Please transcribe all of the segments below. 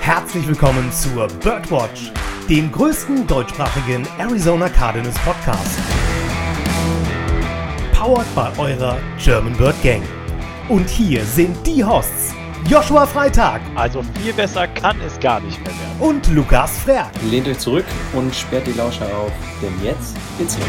Herzlich willkommen zur Birdwatch, dem größten deutschsprachigen Arizona Cardinals Podcast. Powered by eurer German Bird Gang. Und hier sind die Hosts Joshua Freitag. Also viel besser kann es gar nicht mehr werden. Und Lukas Frerk. Lehnt euch zurück und sperrt die Lauscher auf, denn jetzt geht's los.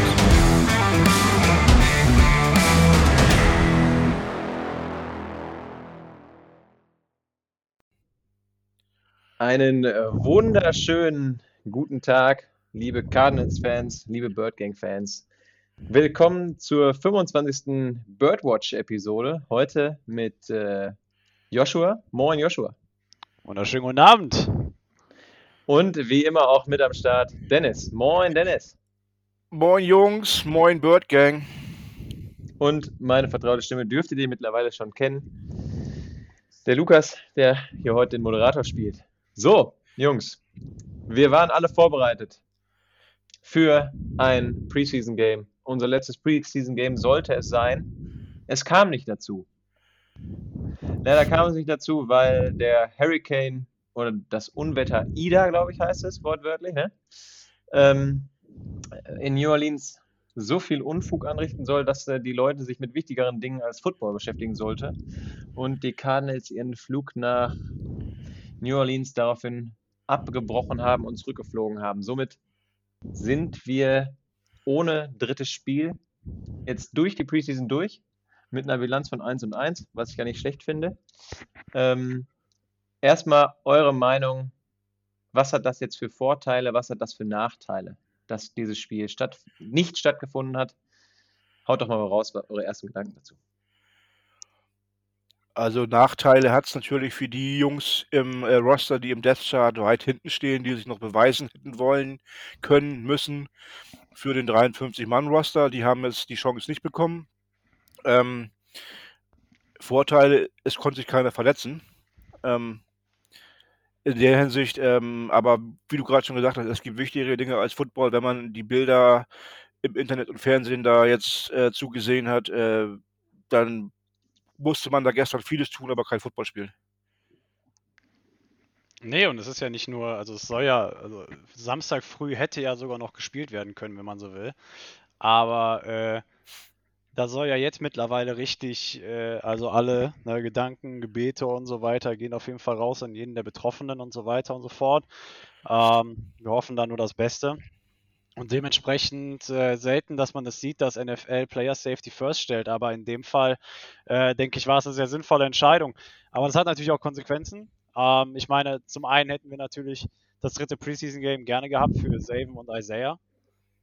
Einen äh, wunderschönen guten Tag, liebe Cardinals-Fans, liebe Bird Gang-Fans. Willkommen zur 25. Birdwatch-Episode. Heute mit äh, Joshua. Moin, Joshua. Wunderschönen guten Abend. Und wie immer auch mit am Start Dennis. Moin, Dennis. Moin Jungs, moin Bird Gang. Und meine vertraute Stimme dürftet ihr mittlerweile schon kennen. Der Lukas, der hier heute den Moderator spielt. So, Jungs, wir waren alle vorbereitet für ein Preseason-Game. Unser letztes Preseason-Game sollte es sein. Es kam nicht dazu. Leider kam es nicht dazu, weil der Hurricane oder das Unwetter Ida, glaube ich, heißt es wortwörtlich, ne? ähm, in New Orleans so viel Unfug anrichten soll, dass äh, die Leute sich mit wichtigeren Dingen als Football beschäftigen sollte und die Cardinals ihren Flug nach New Orleans daraufhin abgebrochen haben und zurückgeflogen haben. Somit sind wir ohne drittes Spiel jetzt durch die Preseason durch mit einer Bilanz von 1 und 1, was ich gar nicht schlecht finde. Ähm, erstmal eure Meinung, was hat das jetzt für Vorteile, was hat das für Nachteile, dass dieses Spiel statt, nicht stattgefunden hat? Haut doch mal raus, eure ersten Gedanken dazu. Also Nachteile hat es natürlich für die Jungs im äh, Roster, die im Death Chart weit hinten stehen, die sich noch beweisen hätten wollen, können, müssen. Für den 53-Mann-Roster, die haben jetzt die Chance nicht bekommen. Ähm, Vorteile, es konnte sich keiner verletzen. Ähm, in der Hinsicht, ähm, aber wie du gerade schon gesagt hast, es gibt wichtigere Dinge als Football, wenn man die Bilder im Internet und Fernsehen da jetzt äh, zugesehen hat, äh, dann musste man da gestern vieles tun, aber kein Football spielen. Nee, und es ist ja nicht nur, also es soll ja, also Samstag früh hätte ja sogar noch gespielt werden können, wenn man so will. Aber äh, da soll ja jetzt mittlerweile richtig, äh, also alle ne, Gedanken, Gebete und so weiter gehen auf jeden Fall raus an jeden der Betroffenen und so weiter und so fort. Ähm, wir hoffen da nur das Beste. Und dementsprechend äh, selten, dass man das sieht, dass NFL Player Safety First stellt. Aber in dem Fall, äh, denke ich, war es eine sehr sinnvolle Entscheidung. Aber das hat natürlich auch Konsequenzen. Ähm, ich meine, zum einen hätten wir natürlich das dritte Preseason Game gerne gehabt für Saven und Isaiah.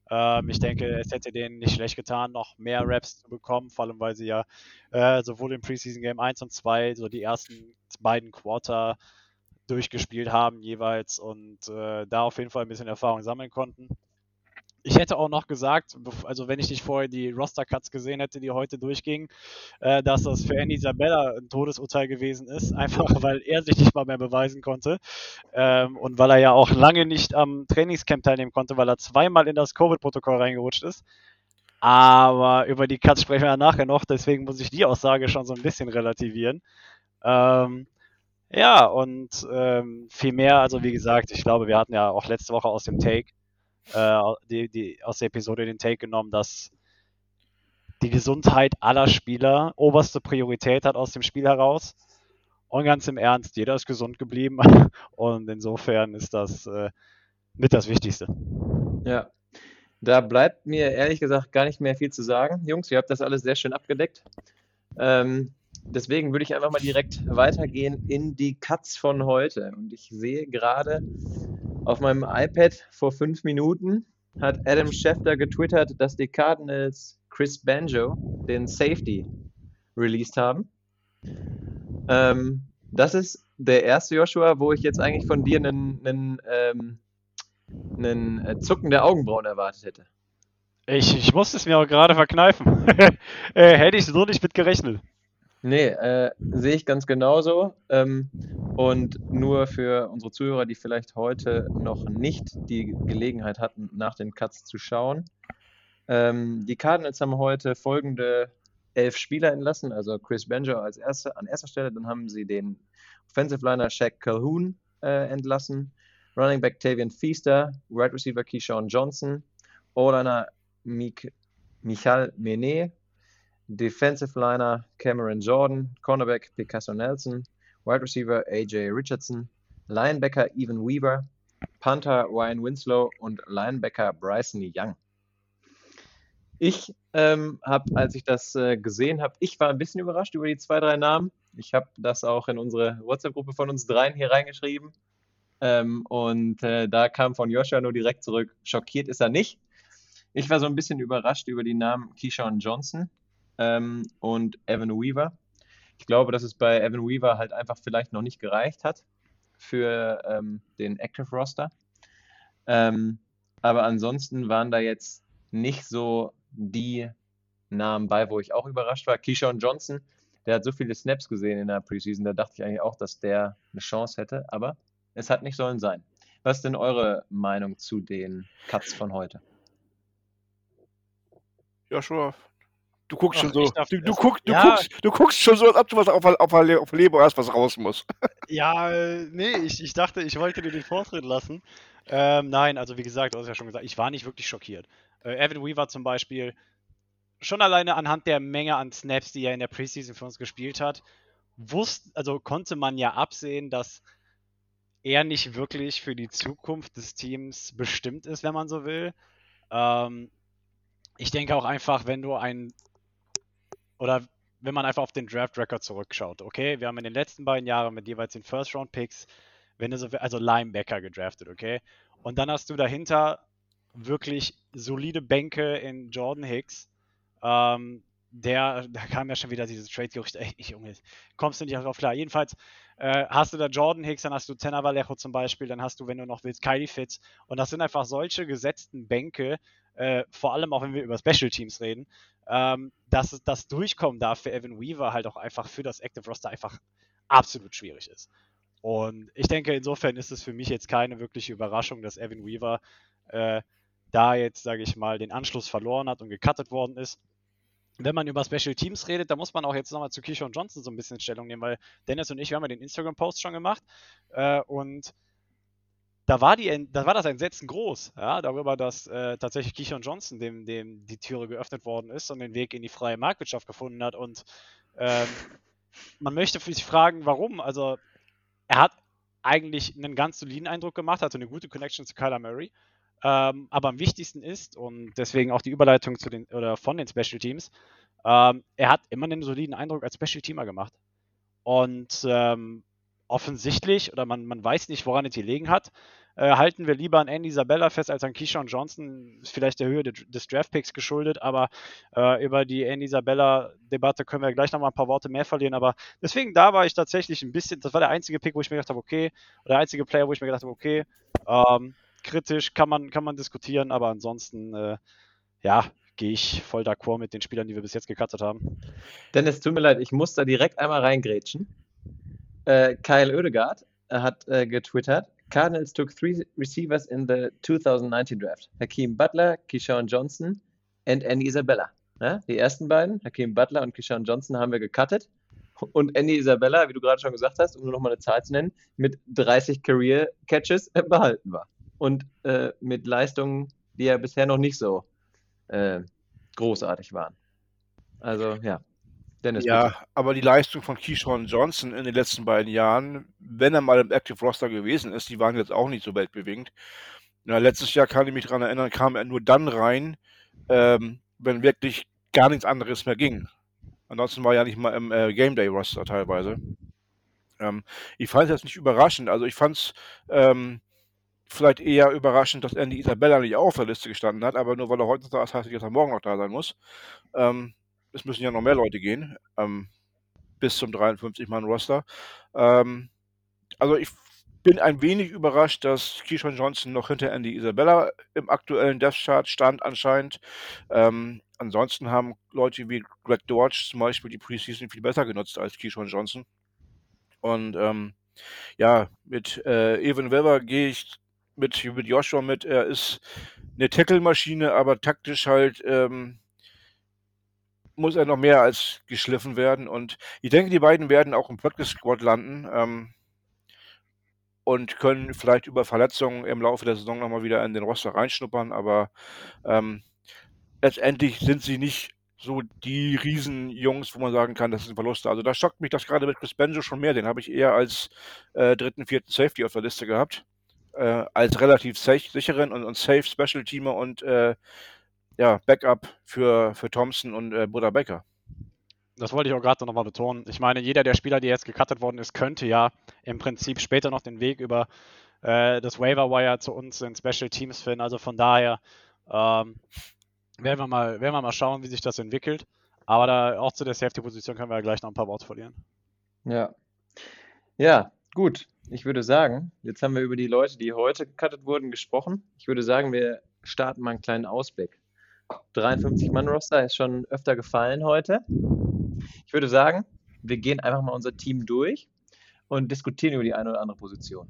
Ähm, ich denke, es hätte denen nicht schlecht getan, noch mehr Raps zu bekommen, vor allem weil sie ja äh, sowohl im Preseason Game 1 und 2 so die ersten beiden Quarter durchgespielt haben jeweils und äh, da auf jeden Fall ein bisschen Erfahrung sammeln konnten. Ich hätte auch noch gesagt, also wenn ich nicht vorher die Roster-Cuts gesehen hätte, die heute durchgingen, äh, dass das für Andy Isabella ein Todesurteil gewesen ist, einfach weil er sich nicht mal mehr beweisen konnte ähm, und weil er ja auch lange nicht am Trainingscamp teilnehmen konnte, weil er zweimal in das Covid-Protokoll reingerutscht ist. Aber über die Cuts sprechen wir ja nachher noch, deswegen muss ich die Aussage schon so ein bisschen relativieren. Ähm, ja, und ähm, viel mehr, also wie gesagt, ich glaube, wir hatten ja auch letzte Woche aus dem Take äh, die, die, aus der Episode den Take genommen, dass die Gesundheit aller Spieler oberste Priorität hat aus dem Spiel heraus. Und ganz im Ernst, jeder ist gesund geblieben. Und insofern ist das äh, mit das Wichtigste. Ja, da bleibt mir ehrlich gesagt gar nicht mehr viel zu sagen. Jungs, ihr habt das alles sehr schön abgedeckt. Ähm, deswegen würde ich einfach mal direkt weitergehen in die Cuts von heute. Und ich sehe gerade auf meinem iPad vor fünf Minuten hat Adam Schefter getwittert, dass die Cardinals Chris Banjo, den Safety, released haben. Ähm, das ist der erste Joshua, wo ich jetzt eigentlich von dir einen, einen, ähm, einen äh, Zucken der Augenbrauen erwartet hätte. Ich, ich musste es mir auch gerade verkneifen. äh, hätte ich so nicht mit gerechnet. Nee, äh, sehe ich ganz genauso. Ähm, und nur für unsere Zuhörer, die vielleicht heute noch nicht die Gelegenheit hatten, nach den Cuts zu schauen. Ähm, die Cardinals haben heute folgende elf Spieler entlassen, also Chris Banjo als erste, an erster Stelle, dann haben sie den Offensive Liner Shaq Calhoun, äh, entlassen. Running Back Tavian Feaster, Wide Receiver Keyshawn Johnson, O-Liner Mik Michal Mene, Defensive Liner Cameron Jordan, Cornerback Picasso Nelson, Wide Receiver AJ Richardson, Linebacker Evan Weaver, Panther Ryan Winslow und Linebacker Bryson Young. Ich ähm, habe, als ich das äh, gesehen habe, ich war ein bisschen überrascht über die zwei, drei Namen. Ich habe das auch in unsere WhatsApp-Gruppe von uns dreien hier reingeschrieben. Ähm, und äh, da kam von Joshua nur direkt zurück, schockiert ist er nicht. Ich war so ein bisschen überrascht über die Namen Keyshawn Johnson ähm, und Evan Weaver. Ich glaube, dass es bei Evan Weaver halt einfach vielleicht noch nicht gereicht hat für ähm, den Active Roster. Ähm, aber ansonsten waren da jetzt nicht so die Namen bei, wo ich auch überrascht war. Keyshawn Johnson, der hat so viele Snaps gesehen in der Preseason, da dachte ich eigentlich auch, dass der eine Chance hätte, aber es hat nicht sollen sein. Was ist denn eure Meinung zu den Cuts von heute? Joshua, du guckst Ach, schon so, du, du, guck, du, Ja. guckst, du guckst schon so, als ob du was auf, auf, auf Leber hast, was raus muss. Ja, nee, ich, ich dachte, ich wollte dir den Vortritt lassen. Ähm, nein, also wie gesagt, du hast ja schon gesagt, ich war nicht wirklich schockiert. Äh, Evan Weaver zum Beispiel, schon alleine anhand der Menge an Snaps, die er in der Preseason für uns gespielt hat, wusste, also konnte man ja absehen, dass er nicht wirklich für die Zukunft des Teams bestimmt ist, wenn man so will. Ähm, ich denke auch einfach, wenn du ein oder wenn man einfach auf den Draft Record zurückschaut, okay, wir haben in den letzten beiden Jahren mit jeweils den First Round Picks, wenn du so, also Linebacker gedraftet, okay, und dann hast du dahinter wirklich solide Bänke in Jordan Hicks, ähm, der, da kam ja schon wieder dieses Trade-Gerücht, ey, Junge, kommst du nicht drauf klar. Jedenfalls äh, hast du da Jordan Hicks, dann hast du Tenor Vallejo zum Beispiel, dann hast du, wenn du noch willst, Kylie Fitz. Und das sind einfach solche gesetzten Bänke, äh, vor allem auch wenn wir über Special Teams reden, ähm, dass das Durchkommen da für Evan Weaver halt auch einfach für das Active Roster einfach absolut schwierig ist. Und ich denke, insofern ist es für mich jetzt keine wirkliche Überraschung, dass Evan Weaver äh, da jetzt, sage ich mal, den Anschluss verloren hat und gecuttet worden ist. Wenn man über Special Teams redet, da muss man auch jetzt nochmal zu Keyshawn Johnson so ein bisschen Stellung nehmen, weil Dennis und ich, wir haben ja den Instagram-Post schon gemacht äh, und da war, die, da war das Entsetzen groß, ja, darüber, dass äh, tatsächlich Keyshawn Johnson dem, dem die Türe geöffnet worden ist und den Weg in die freie Marktwirtschaft gefunden hat. Und ähm, man möchte sich fragen, warum. Also er hat eigentlich einen ganz soliden Eindruck gemacht, hatte eine gute Connection zu Kyler Murray. Ähm, aber am wichtigsten ist, und deswegen auch die Überleitung zu den oder von den Special Teams, ähm, er hat immer einen soliden Eindruck als Special Teamer gemacht. Und ähm, offensichtlich, oder man, man weiß nicht, woran es gelegen hat, äh, halten wir lieber an Andy Isabella fest als an Keyshawn Johnson. Ist vielleicht der Höhe de, des Draftpicks geschuldet, aber äh, über die Andy Isabella-Debatte können wir gleich nochmal ein paar Worte mehr verlieren. Aber deswegen, da war ich tatsächlich ein bisschen, das war der einzige Pick, wo ich mir gedacht habe, okay, oder der einzige Player, wo ich mir gedacht habe, okay, ähm, kritisch kann man, kann man diskutieren, aber ansonsten, äh, ja, gehe ich voll d'accord mit den Spielern, die wir bis jetzt gecuttet haben. Dennis, tut mir leid, ich muss da direkt einmal reingrätschen. Äh, Kyle Oedegaard hat äh, getwittert, Cardinals took three receivers in the 2019 draft. Hakeem Butler, Keyshawn Johnson and Andy Isabella. Ja, die ersten beiden, Hakeem Butler und Keyshawn Johnson, haben wir gecuttet. Und Andy Isabella, wie du gerade schon gesagt hast, um nur noch mal eine Zahl zu nennen, mit 30 Career Catches behalten war. Und äh, mit Leistungen, die ja bisher noch nicht so äh, großartig waren. Also, ja. Dennis, bitte. Ja, aber die Leistung von Keyshawn Johnson in den letzten beiden Jahren, wenn er mal im Active Roster gewesen ist, die waren jetzt auch nicht so weltbewegend. Na, letztes Jahr kann ich mich daran erinnern, kam er nur dann rein, ähm, wenn wirklich gar nichts anderes mehr ging. Ansonsten war er ja nicht mal im äh, Game Day Roster teilweise. Ähm, ich fand es jetzt nicht überraschend. Also ich fand es ähm, vielleicht eher überraschend, dass Andy Isabella nicht auch auf der Liste gestanden hat, aber nur weil er heute da ist, heißt nicht, dass er morgen noch da sein muss. Ähm, es müssen ja noch mehr Leute gehen, ähm, bis zum 53-Mann-Roster. Ähm, also ich bin ein wenig überrascht, dass Keyshawn Johnson noch hinter Andy Isabella im aktuellen Death Chart stand anscheinend. Ähm, ansonsten haben Leute wie Greg Dortch zum Beispiel die Preseason viel besser genutzt als Keyshawn Johnson. Und ähm, ja, mit äh, Evan Weber gehe ich mit, mit Joshua mit. Er ist eine Tackle-Maschine, aber taktisch halt ähm, muss er noch mehr als geschliffen werden. Und ich denke, die beiden werden auch im Practice Squad landen. Ähm, und können vielleicht über Verletzungen im Laufe der Saison nochmal wieder in den Roster reinschnuppern, aber ähm, letztendlich sind sie nicht so die Riesenjungs, wo man sagen kann, das ist ein Verlust. Also da schockt mich das gerade mit Chris Benjo schon mehr. Den habe ich eher als äh, dritten, vierten Safety auf der Liste gehabt. Äh, als relativ sicheren und, und safe Special Teamer und äh, ja, Backup für, für Thompson und äh, Buddha Becker. Das wollte ich auch gerade nochmal betonen. Ich meine, jeder der Spieler, der jetzt gecuttet worden ist, könnte ja im Prinzip später noch den Weg über äh, das Waiver Wire zu uns in Special Teams finden. Also von daher ähm, werden, wir mal, werden wir mal schauen, wie sich das entwickelt. Aber da auch zu der Safety-Position können wir ja gleich noch ein paar Worte verlieren. Ja. Ja, gut. Ich würde sagen, jetzt haben wir über die Leute, die heute gecuttet wurden, gesprochen. Ich würde sagen, wir starten mal einen kleinen Ausblick. 53-Mann-Roster ist schon öfter gefallen heute. Ich würde sagen, wir gehen einfach mal unser Team durch und diskutieren über die eine oder andere Position.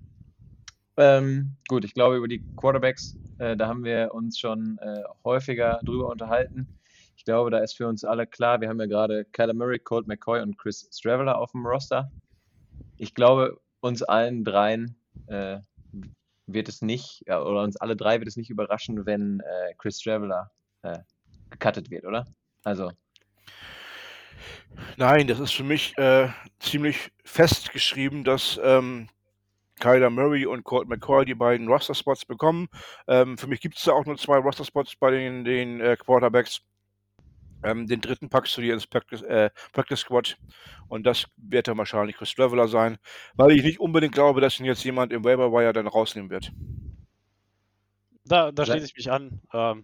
Ähm, gut, ich glaube, über die Quarterbacks, äh, da haben wir uns schon äh, häufiger drüber unterhalten. Ich glaube, da ist für uns alle klar, wir haben ja gerade Kyler Murray, Colt McCoy und Chris Straveller auf dem Roster. Ich glaube, uns allen dreien äh, wird es nicht, ja, oder uns alle drei wird es nicht überraschen, wenn äh, Chris Straveller äh, gecuttet wird, oder? Also. Nein, das ist für mich äh, ziemlich festgeschrieben, dass ähm, Kyler Murray und Colt McCoy die beiden Roster-Spots bekommen. Ähm, für mich gibt es da auch nur zwei Roster-Spots bei den, den äh, Quarterbacks. Ähm, den dritten packst du dir ins Practice, äh, Practice Squad und das wird dann wahrscheinlich Chris Traveler sein, weil ich nicht unbedingt glaube, dass ihn jetzt jemand im Waiver Wire dann rausnehmen wird. Da, da schließe ich mich an. Ähm,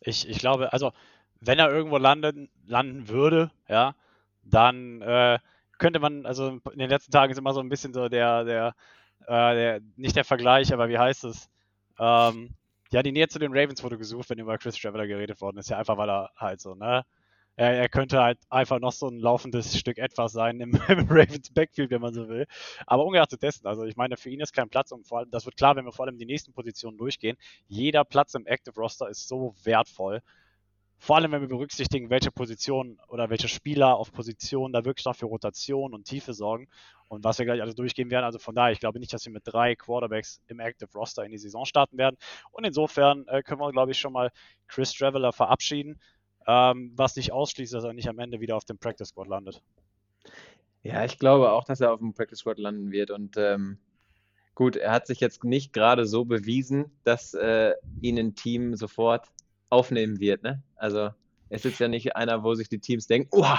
ich, ich glaube, also wenn er irgendwo landen, landen würde, ja, dann äh, könnte man, also in den letzten Tagen ist immer so ein bisschen so der, der, äh, der nicht der Vergleich, aber wie heißt es? Ähm, ja, die Nähe zu den Ravens wurde gesucht, wenn über Chris Traveler geredet worden ist, ja, einfach weil er halt so, ne? Er, er, könnte halt einfach noch so ein laufendes Stück etwas sein im, im, Ravens Backfield, wenn man so will. Aber ungeachtet dessen, also ich meine, für ihn ist kein Platz und vor allem, das wird klar, wenn wir vor allem die nächsten Positionen durchgehen. Jeder Platz im Active Roster ist so wertvoll. Vor allem, wenn wir berücksichtigen, welche Position oder welche Spieler auf Positionen da wirklich noch für Rotation und Tiefe sorgen und was wir gleich alles durchgehen werden. Also von daher, ich glaube nicht, dass wir mit drei Quarterbacks im Active Roster in die Saison starten werden. Und insofern äh, können wir, glaube ich, schon mal Chris Traveller verabschieden ähm, was nicht ausschließt, dass er nicht am Ende wieder auf dem Practice Squad landet. Ja, ich glaube auch, dass er auf dem Practice Squad landen wird. Und ähm, gut, er hat sich jetzt nicht gerade so bewiesen, dass äh, ihn ein Team sofort aufnehmen wird. Ne? Also es ist ja nicht einer, wo sich die Teams denken, oh,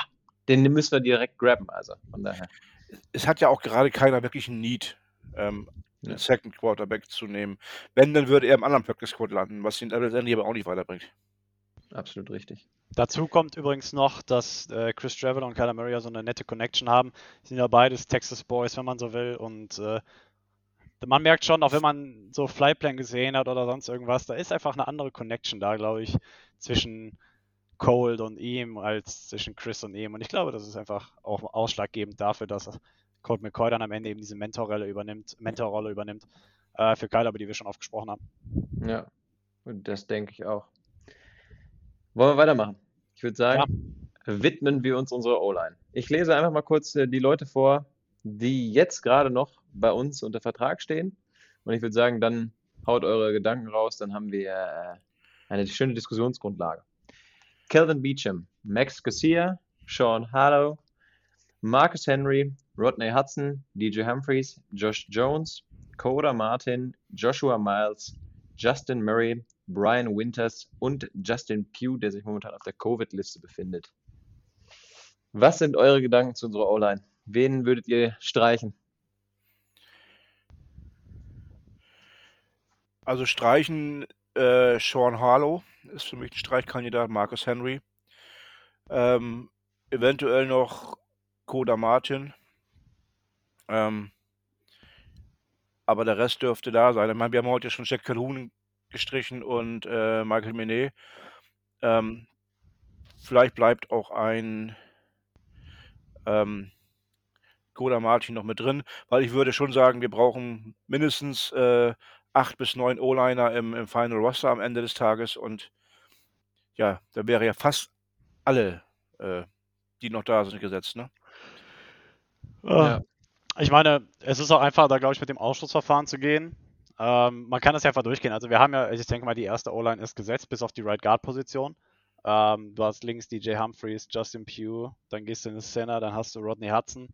den müssen wir direkt grabben. Also von daher. Es hat ja auch gerade keiner wirklich ein Need, ähm, einen Second Quarterback zu nehmen. Wenn, dann würde er im anderen Practice Squad landen, was ihn letztendlich aber auch nicht weiterbringt. Absolut richtig. Dazu kommt übrigens noch, dass äh, Chris Traveller und Kyler Murray ja so eine nette Connection haben. Sind ja beides Texas Boys, wenn man so will. Und äh, man merkt schon, auch wenn man so Flyplan gesehen hat oder sonst irgendwas, da ist einfach eine andere Connection da, glaube ich, zwischen Cold und ihm als zwischen Chris und ihm. Und ich glaube, das ist einfach auch ausschlaggebend dafür, dass Colt McCoy dann am Ende eben diese Mentorrolle übernimmt, Mentorrolle übernimmt äh, für Kyler, über die wir schon oft gesprochen haben. Ja, und das denke ich auch. Wollen wir weitermachen? Ich würde sagen, ja. widmen wir uns unserer O-Line. Ich lese einfach mal kurz äh, die Leute vor, die jetzt gerade noch bei uns unter Vertrag stehen. Und ich würde sagen, dann haut eure Gedanken raus, dann haben wir äh, eine schöne Diskussionsgrundlage. Kelvin Beecham, Max Garcia, Sean Harlow, Marcus Henry, Rodney Hudson, DJ Humphreys, Josh Jones, Coda Martin, Joshua Miles, Justin Murray, Brian Winters und Justin Pugh, der sich momentan auf der Covid-Liste befindet. Was sind eure Gedanken zu unserer O-Line? Wen würdet ihr streichen? Also streichen äh, Sean Harlow ist für mich ein Streichkandidat, Marcus Henry. Ähm, eventuell noch Koda Martin. Ähm, aber der Rest dürfte da sein. Ich meine, wir haben heute schon Jack Calhoun gestrichen und äh, Michael Menet. Ähm, vielleicht bleibt auch ein ähm, Koda Martin noch mit drin, weil ich würde schon sagen, wir brauchen mindestens äh, acht bis neun O-Liner im, im Final Roster am Ende des Tages und ja, da wäre ja fast alle, äh, die noch da sind, gesetzt, ne? Ja. Ich meine, es ist auch einfach, da glaube ich, mit dem Ausschlussverfahren zu gehen. Ähm, man kann das ja einfach durchgehen. Also wir haben ja, ich denke mal, die erste O-Line ist gesetzt, bis auf die Right Guard Position. Ähm, du hast links DJ Humphreys, Justin Pugh, dann gehst du in den Center, dann hast du Rodney Hudson.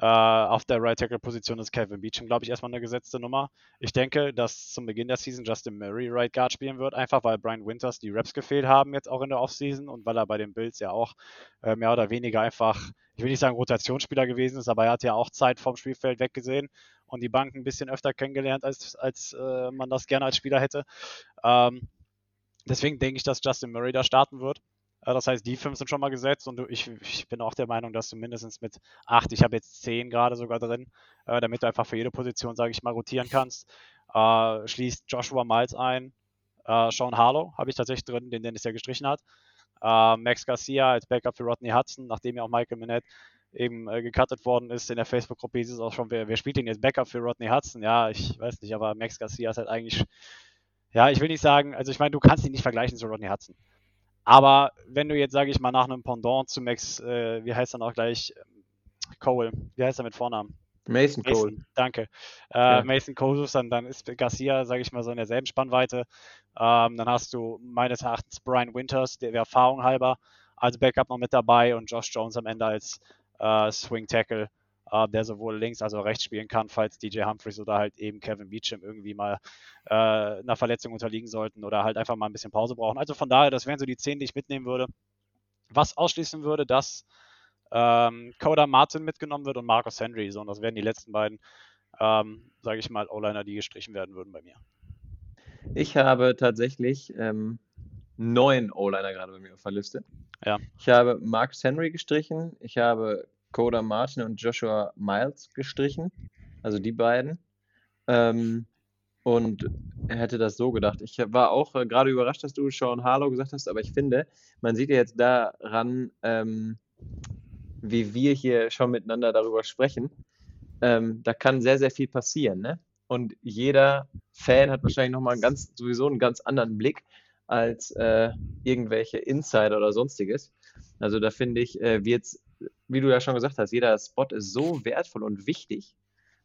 Äh, auf der Right Tackle Position ist Kevin Beecham, glaube ich, erstmal eine gesetzte Nummer. Ich denke, dass zum Beginn der Season Justin Murray Right Guard spielen wird, einfach weil Brian Winters die Raps gefehlt haben jetzt auch in der Offseason und weil er bei den Bills ja auch äh, mehr oder weniger einfach, ich will nicht sagen Rotationsspieler gewesen ist, aber er hat ja auch Zeit vom Spielfeld weggesehen und die Bank ein bisschen öfter kennengelernt, als, als äh, man das gerne als Spieler hätte. Ähm, deswegen denke ich, dass Justin Murray da starten wird. Das heißt, die fünf sind schon mal gesetzt und ich, ich bin auch der Meinung, dass du mindestens mit acht, ich habe jetzt zehn gerade sogar drin, äh, damit du einfach für jede Position, sage ich mal, rotieren kannst. Äh, schließt Joshua Miles ein, äh, Sean Harlow habe ich tatsächlich drin, den Dennis ja gestrichen hat. Max Garcia als Backup für Rodney Hudson, nachdem ja auch Michael Minette eben gecuttet worden ist in der Facebook-Gruppe, hieß es auch schon, wer, wer spielt denn jetzt Backup für Rodney Hudson? Ja, ich weiß nicht, aber Max Garcia ist halt eigentlich, ja, ich will nicht sagen, also ich meine, du kannst ihn nicht vergleichen zu Rodney Hudson. Aber wenn du jetzt, sage ich mal, nach einem Pendant zu Max, äh, wie heißt er noch gleich, Cole, wie heißt er mit Vornamen? Mason Cole. Mason, danke. Äh, Ja. Mason Cole, dann, dann ist Garcia, sage ich mal, so in derselben Spannweite. Ähm, dann hast du meines Erachtens Brian Winters, der Erfahrung halber als Backup noch mit dabei und Josh Jones am Ende als äh, Swing Tackle, äh, der sowohl links als auch rechts spielen kann, falls DJ Humphreys oder halt eben Kevin Beecham irgendwie mal äh, einer Verletzung unterliegen sollten oder halt einfach mal ein bisschen Pause brauchen. Also von daher, das wären so die zehn, die ich mitnehmen würde. Was ausschließen würde, dass ähm, Coda Martin mitgenommen wird und Marcus Henry. So, und das wären die letzten beiden, ähm, sage ich mal, O-Liner, die gestrichen werden würden bei mir. Ich habe tatsächlich ähm, neun O-Liner gerade bei mir auf der Liste. Ja. Ich habe Marcus Henry gestrichen, ich habe Coda Martin und Joshua Miles gestrichen, also die beiden. Ähm, und hätte das so gedacht. Ich war auch äh, gerade überrascht, dass du Sean Harlow gesagt hast, aber ich finde, man sieht ja jetzt daran, ähm, wie wir hier schon miteinander darüber sprechen. Ähm, da kann sehr, sehr viel passieren, ne? Und jeder Fan hat wahrscheinlich nochmal ganz, sowieso einen ganz anderen Blick als äh, irgendwelche Insider oder sonstiges. Also da finde ich, äh, wird's, wie du ja schon gesagt hast, jeder Spot ist so wertvoll und wichtig.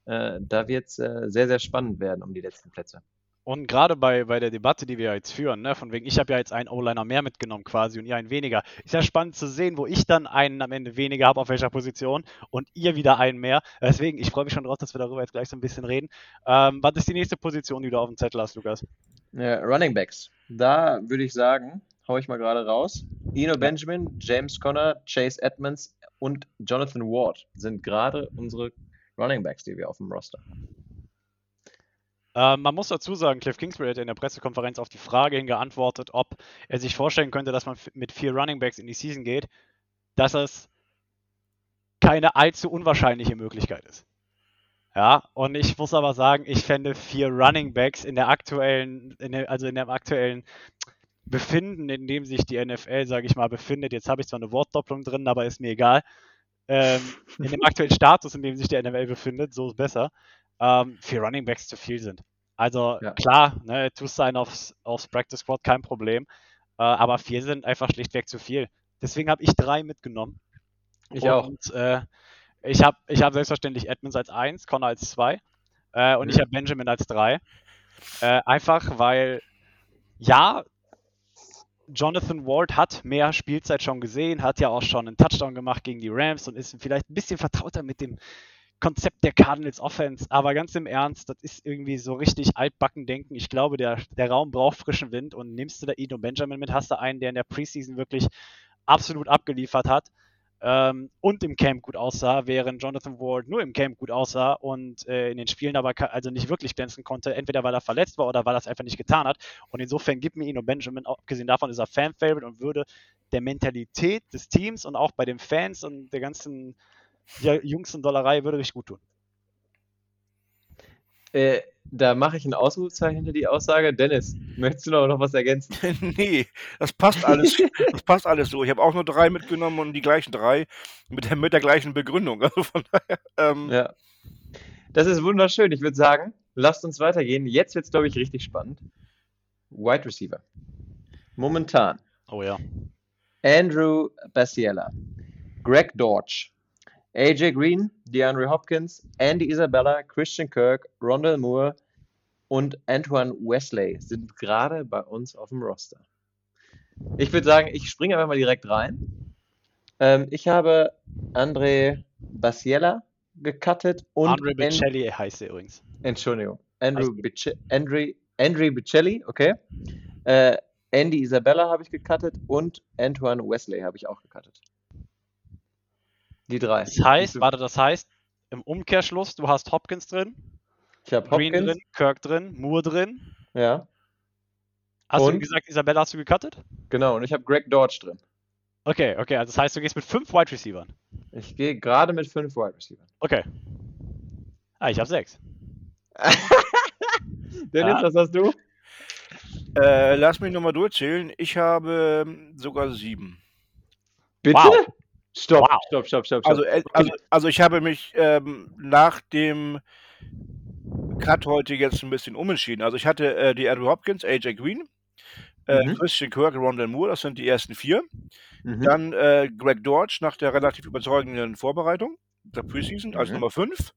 Äh, da wird es äh, sehr, sehr spannend werden um die letzten Plätze. Und gerade bei, bei der Debatte, die wir jetzt führen, ne, von wegen, ich habe ja jetzt einen O-Liner mehr mitgenommen quasi und ihr einen weniger, ist ja spannend zu sehen, wo ich dann einen am Ende weniger habe, auf welcher Position und ihr wieder einen mehr. Deswegen, ich freue mich schon drauf, dass wir darüber jetzt gleich so ein bisschen reden. Ähm, was ist die nächste Position, die du auf dem Zettel hast, Lukas? Ja, Running Backs. Da würde ich sagen, hau ich mal gerade raus. Eno Benjamin, James Conner, Chase Edmonds und Jonathan Ward sind gerade unsere Running Backs, die wir auf dem Roster haben. Ähm, man muss dazu sagen, Cliff Kingsbury hat in der Pressekonferenz auf die Frage hin geantwortet, ob er sich vorstellen könnte, dass man mit vier Running Backs in die Season geht, dass es keine allzu unwahrscheinliche Möglichkeit ist. Ja, und ich muss aber sagen, ich fände vier Running Backs in der aktuellen, in der, also in dem aktuellen Befinden, in dem sich die NFL, sage ich mal, befindet. Jetzt habe ich zwar eine Wortdopplung drin, aber ist mir egal. Ähm, in dem aktuellen Status, in dem sich der NFL befindet, so ist besser, ähm, vier Running Backs zu viel sind. Also Ja. klar, ne, tust du einen aufs, aufs Practice Squad, kein Problem. Äh, aber vier sind einfach schlichtweg zu viel. Deswegen habe ich drei mitgenommen. Ich auch. Und äh, ich habe ich hab selbstverständlich Edmonds als 1, Connor als 2 äh, und ich Mhm. habe Benjamin als 3. Äh, einfach weil, ja, Jonathan Ward hat mehr Spielzeit schon gesehen, hat ja auch schon einen Touchdown gemacht gegen die Rams und ist vielleicht ein bisschen vertrauter mit dem Konzept der Cardinals Offense. Aber ganz im Ernst, das ist irgendwie so richtig altbacken denken. Ich glaube, der, der Raum braucht frischen Wind und nimmst du da Eno Benjamin mit, hast du einen, der in der Preseason wirklich absolut abgeliefert hat ähm, und im Camp gut aussah, während Jonathan Ward nur im Camp gut aussah und äh, in den Spielen aber also nicht wirklich glänzen konnte, entweder weil er verletzt war oder weil er es einfach nicht getan hat. Und insofern gibt mir Eno Benjamin, auch abgesehen davon ist er Fan-Favorite und würde der Mentalität des Teams und auch bei den Fans und der ganzen ja, Jungs und Dollerei würde richtig gut tun. Äh, da mache ich ein Ausrufezeichen hinter die Aussage. Dennis, möchtest du noch, noch was ergänzen? nee, das passt alles. Das passt alles so. Ich habe auch nur drei mitgenommen und die gleichen drei mit der, mit der gleichen Begründung. Also von daher, ähm, Ja. Das ist wunderschön. Ich würde sagen, lasst uns weitergehen. Jetzt wird es, glaube ich, richtig spannend. Wide Receiver. Momentan Oh ja. Andrew Basiella, Greg Dortch, AJ Green, DeAndre Hopkins, Andy Isabella, Christian Kirk, Rondell Moore und Antoine Wesley sind gerade bei uns auf dem Roster. Ich würde sagen, ich springe einfach mal direkt rein. Ähm, ich habe André Basiella gecuttet und Andre An- Bicelli heißt er übrigens. Entschuldigung, Andrew Bice Andre, Andre Bicelli, okay. Äh, Andy Isabella habe ich gecuttet und Antoine Wesley habe ich auch gecuttet. Die drei. Das heißt, warte, das heißt, im Umkehrschluss, du hast Hopkins drin, ich habe Green Hopkins. drin, Kirk drin, Moore drin. Ja, Hast du Und? gesagt, Isabella hast du gecuttet? genau. Und ich habe Greg Dodge drin. Okay, okay, also das heißt, du gehst mit fünf Wide Receivern. Ich gehe gerade mit fünf Wide Receivers. Okay. Ah, ich habe sechs. Dennis, Ja. was hast du? Äh, lass mich nochmal durchzählen. Ich habe ähm, sogar sieben. Bitte? Wow. Stopp, Wow. stopp, stopp, stopp, stopp. Also, äh, also, also ich habe mich ähm, nach dem Cut heute jetzt ein bisschen umentschieden. Also ich hatte äh, die Andrew Hopkins, AJ Green, äh, Mhm. Christian Kirk, Rondell Moore, das sind die ersten vier. Mhm. Dann äh, Greg Dodge nach der relativ überzeugenden Vorbereitung der Preseason als Mhm. Nummer 5.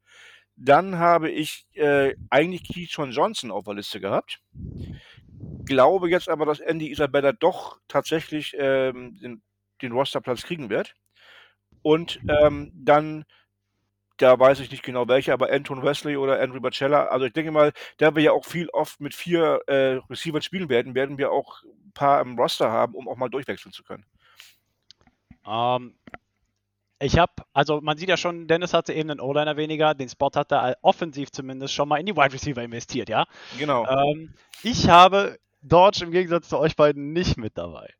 Dann habe ich äh, eigentlich Keyshawn Johnson auf der Liste gehabt. Glaube jetzt aber, dass Andy Isabella doch tatsächlich ähm, den, den Rosterplatz kriegen wird. Und ähm, dann, da weiß ich nicht genau welcher, aber Anton Wesley oder Andrew Bacella. Also ich denke mal, da wir ja auch viel oft mit vier äh, Receivern spielen werden, werden wir auch ein paar im Roster haben, um auch mal durchwechseln zu können. Ähm, ich habe, also man sieht ja schon, Dennis hatte eben einen O-Liner weniger, den Spot hat er offensiv zumindest schon mal in die Wide Receiver investiert, ja. Genau. Ähm, ich habe Dodge im Gegensatz zu euch beiden nicht mit dabei.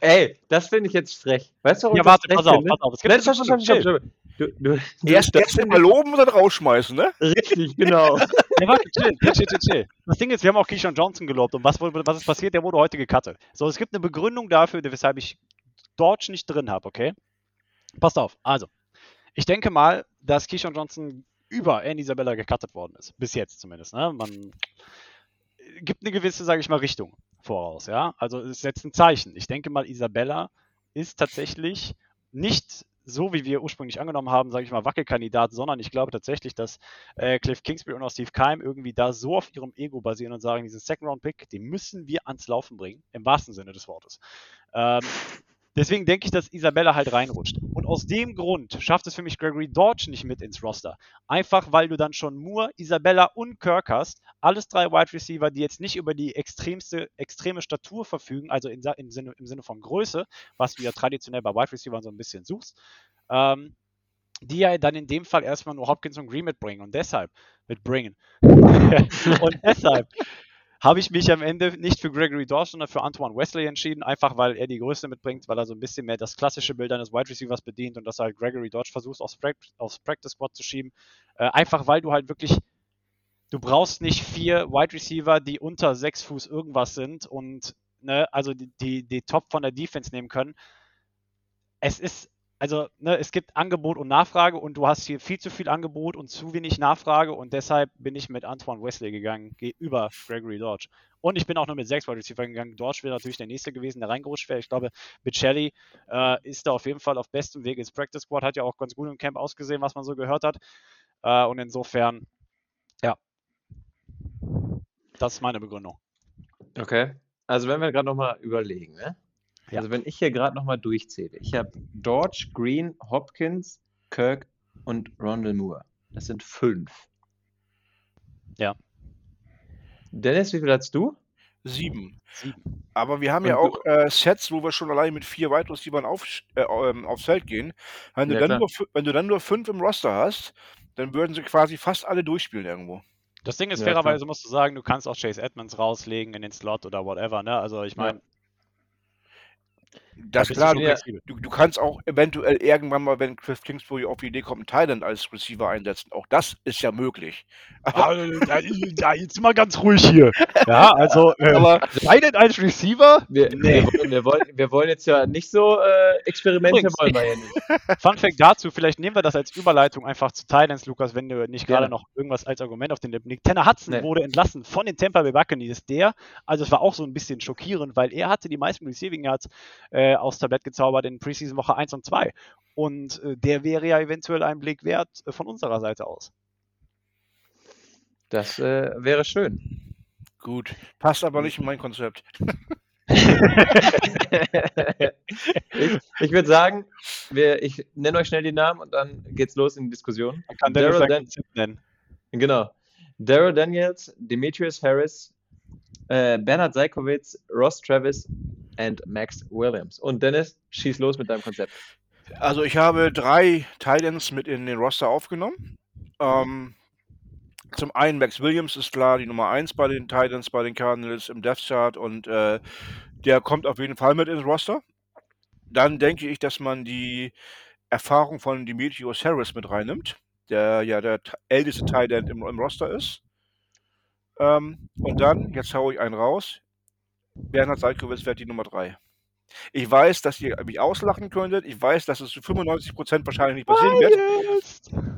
Ey, das finde ich jetzt frech. Weißt du, warum Ja, warte, pass auf, pass auf. Es gibt stopp, stopp, Begründung. stopp. Du, du, Erst, erst mal loben und dann rausschmeißen, ne? ich richtig, genau. Ja, warte, chill, chill, chill, chill. Das Ding ist, wir haben auch Keyshawn Johnson gelobt. Und was, was ist passiert? Der wurde heute gecuttet. So, es gibt eine Begründung dafür, weshalb ich Dodge nicht drin habe, okay? Passt auf. Also, ich denke mal, dass Keyshawn Johnson über Andy Isabella gecuttet worden ist. Bis jetzt zumindest. Ne? Man gibt eine gewisse, sage ich mal, Richtung voraus. Ja? Also, es setzt ein Zeichen. Ich denke mal, Isabella ist tatsächlich nicht so, wie wir ursprünglich angenommen haben, sage ich mal, Wackelkandidat, sondern ich glaube tatsächlich, dass äh, Cliff Kingsbury und auch Steve Keim irgendwie da so auf ihrem Ego basieren und sagen, diesen Second-Round-Pick, den müssen wir ans Laufen bringen, im wahrsten Sinne des Wortes. Ähm, deswegen denke ich, dass Isabella halt reinrutscht. Und aus dem Grund schafft es für mich Gregory Dodge nicht mit ins Roster. Einfach, weil du dann schon Moore, Isabella und Kirk hast. Alles drei Wide Receiver, die jetzt nicht über die extremste, extreme Statur verfügen, also in, im, Sinne, im Sinne von Größe, was du ja traditionell bei Wide Receivers so ein bisschen suchst. Ähm, die ja dann in dem Fall erstmal nur Hopkins und Green mitbringen und deshalb mitbringen. und deshalb habe ich mich am Ende nicht für Gregory Dawes, sondern für Antoine Wesley entschieden, einfach weil er die Größe mitbringt, weil er so ein bisschen mehr das klassische Bild eines Wide Receivers bedient und dass halt Gregory Dodge versucht, aufs, Prac aufs Practice Squad zu schieben. Äh, einfach weil du halt wirklich, du brauchst nicht vier Wide Receiver, die unter sechs Fuß irgendwas sind und ne, also die, die, die Top von der Defense nehmen können. Es ist also ne, es gibt Angebot und Nachfrage und du hast hier viel zu viel Angebot und zu wenig Nachfrage und deshalb bin ich mit Antoine Wesley gegangen, über Gregory Dodge. Und ich bin auch nur mit sechs Wide Receiver gegangen. Dodge wäre natürlich der nächste gewesen, der reingerutscht wäre. Ich glaube, Bicelli äh, ist da auf jeden Fall auf bestem Weg ins Practice Squad, hat ja auch ganz gut im Camp ausgesehen, was man so gehört hat. Äh, und insofern, ja, das ist meine Begründung. Okay. Also wenn wir gerade nochmal überlegen, ne? Ja. Also wenn ich hier gerade nochmal durchzähle. Ich habe Dodge, Green, Hopkins, Kirk und Rondell Moore. Das sind fünf. Ja. Dennis, wie viel hast du? Sieben. Sieben. Aber wir haben Und ja auch äh, Sets, wo wir schon allein mit vier Wide Receivers auf, äh, ähm, aufs Feld gehen. Wenn du, Ja, dann klar. nur, wenn du dann nur fünf im Roster hast, dann würden sie quasi fast alle durchspielen irgendwo. Das Ding ist, Ja, fairerweise musst du sagen, du kannst auch Chase Edmonds rauslegen in den Slot oder whatever, ne? Also ich meine, Das bist klar, du du, ja. du, du kannst auch eventuell irgendwann mal, wenn Cliff Kingsbury auf die Idee kommt, einen Thailand als Receiver einsetzen. Auch das ist ja möglich. Ah, ja, ja, jetzt mal ganz ruhig hier. Ja, also, äh, Aber Biden als Receiver? Wir, wir, wollen, wir, wollen, wir wollen jetzt ja nicht so äh, Experimente Übrigens- wollen wir hier nicht. Fun Fact dazu, vielleicht nehmen wir das als Überleitung einfach zu Titans, Lukas, wenn du nicht gerade Gerne. noch irgendwas als Argument auf den Lippen liegt. Tanner Hudson Nee. wurde entlassen von den Tampa Bay Buccaneers. Der, also es war auch so ein bisschen schockierend, weil er hatte die meisten Receiving Yards äh, äh, aufs Tablett gezaubert in Preseason Woche 1 und 2. Und äh, der wäre ja eventuell ein Blick wert äh, von unserer Seite aus. Das äh, wäre schön. Gut. Passt aber nicht in mein Konzept. ich ich würde sagen, wir, ich nenne euch schnell die Namen und dann geht's los in die Diskussion. Man kann Daryl Dan- nennen. Genau. Daryl Daniels, Demetrius Harris, äh, Bernhard Seikowitz, Ross Travis und Max Williams. Und Dennis, schieß los mit deinem Konzept. Also ich habe drei Titans mit in den Roster aufgenommen. Ähm, zum einen Max Williams ist klar die Nummer 1 bei den Titans, bei den Cardinals im Death Chart und äh, der kommt auf jeden Fall mit ins Roster. Dann denke ich, dass man die Erfahrung von Demetrius Harris mit reinnimmt, der ja der älteste Titan im, im Roster ist. Ähm, und dann, jetzt haue ich einen raus, Bernhard Salkowitz wird die Nummer 3. Ich weiß, dass ihr mich auslachen könntet. Ich weiß, dass es zu 95% wahrscheinlich nicht passieren wird.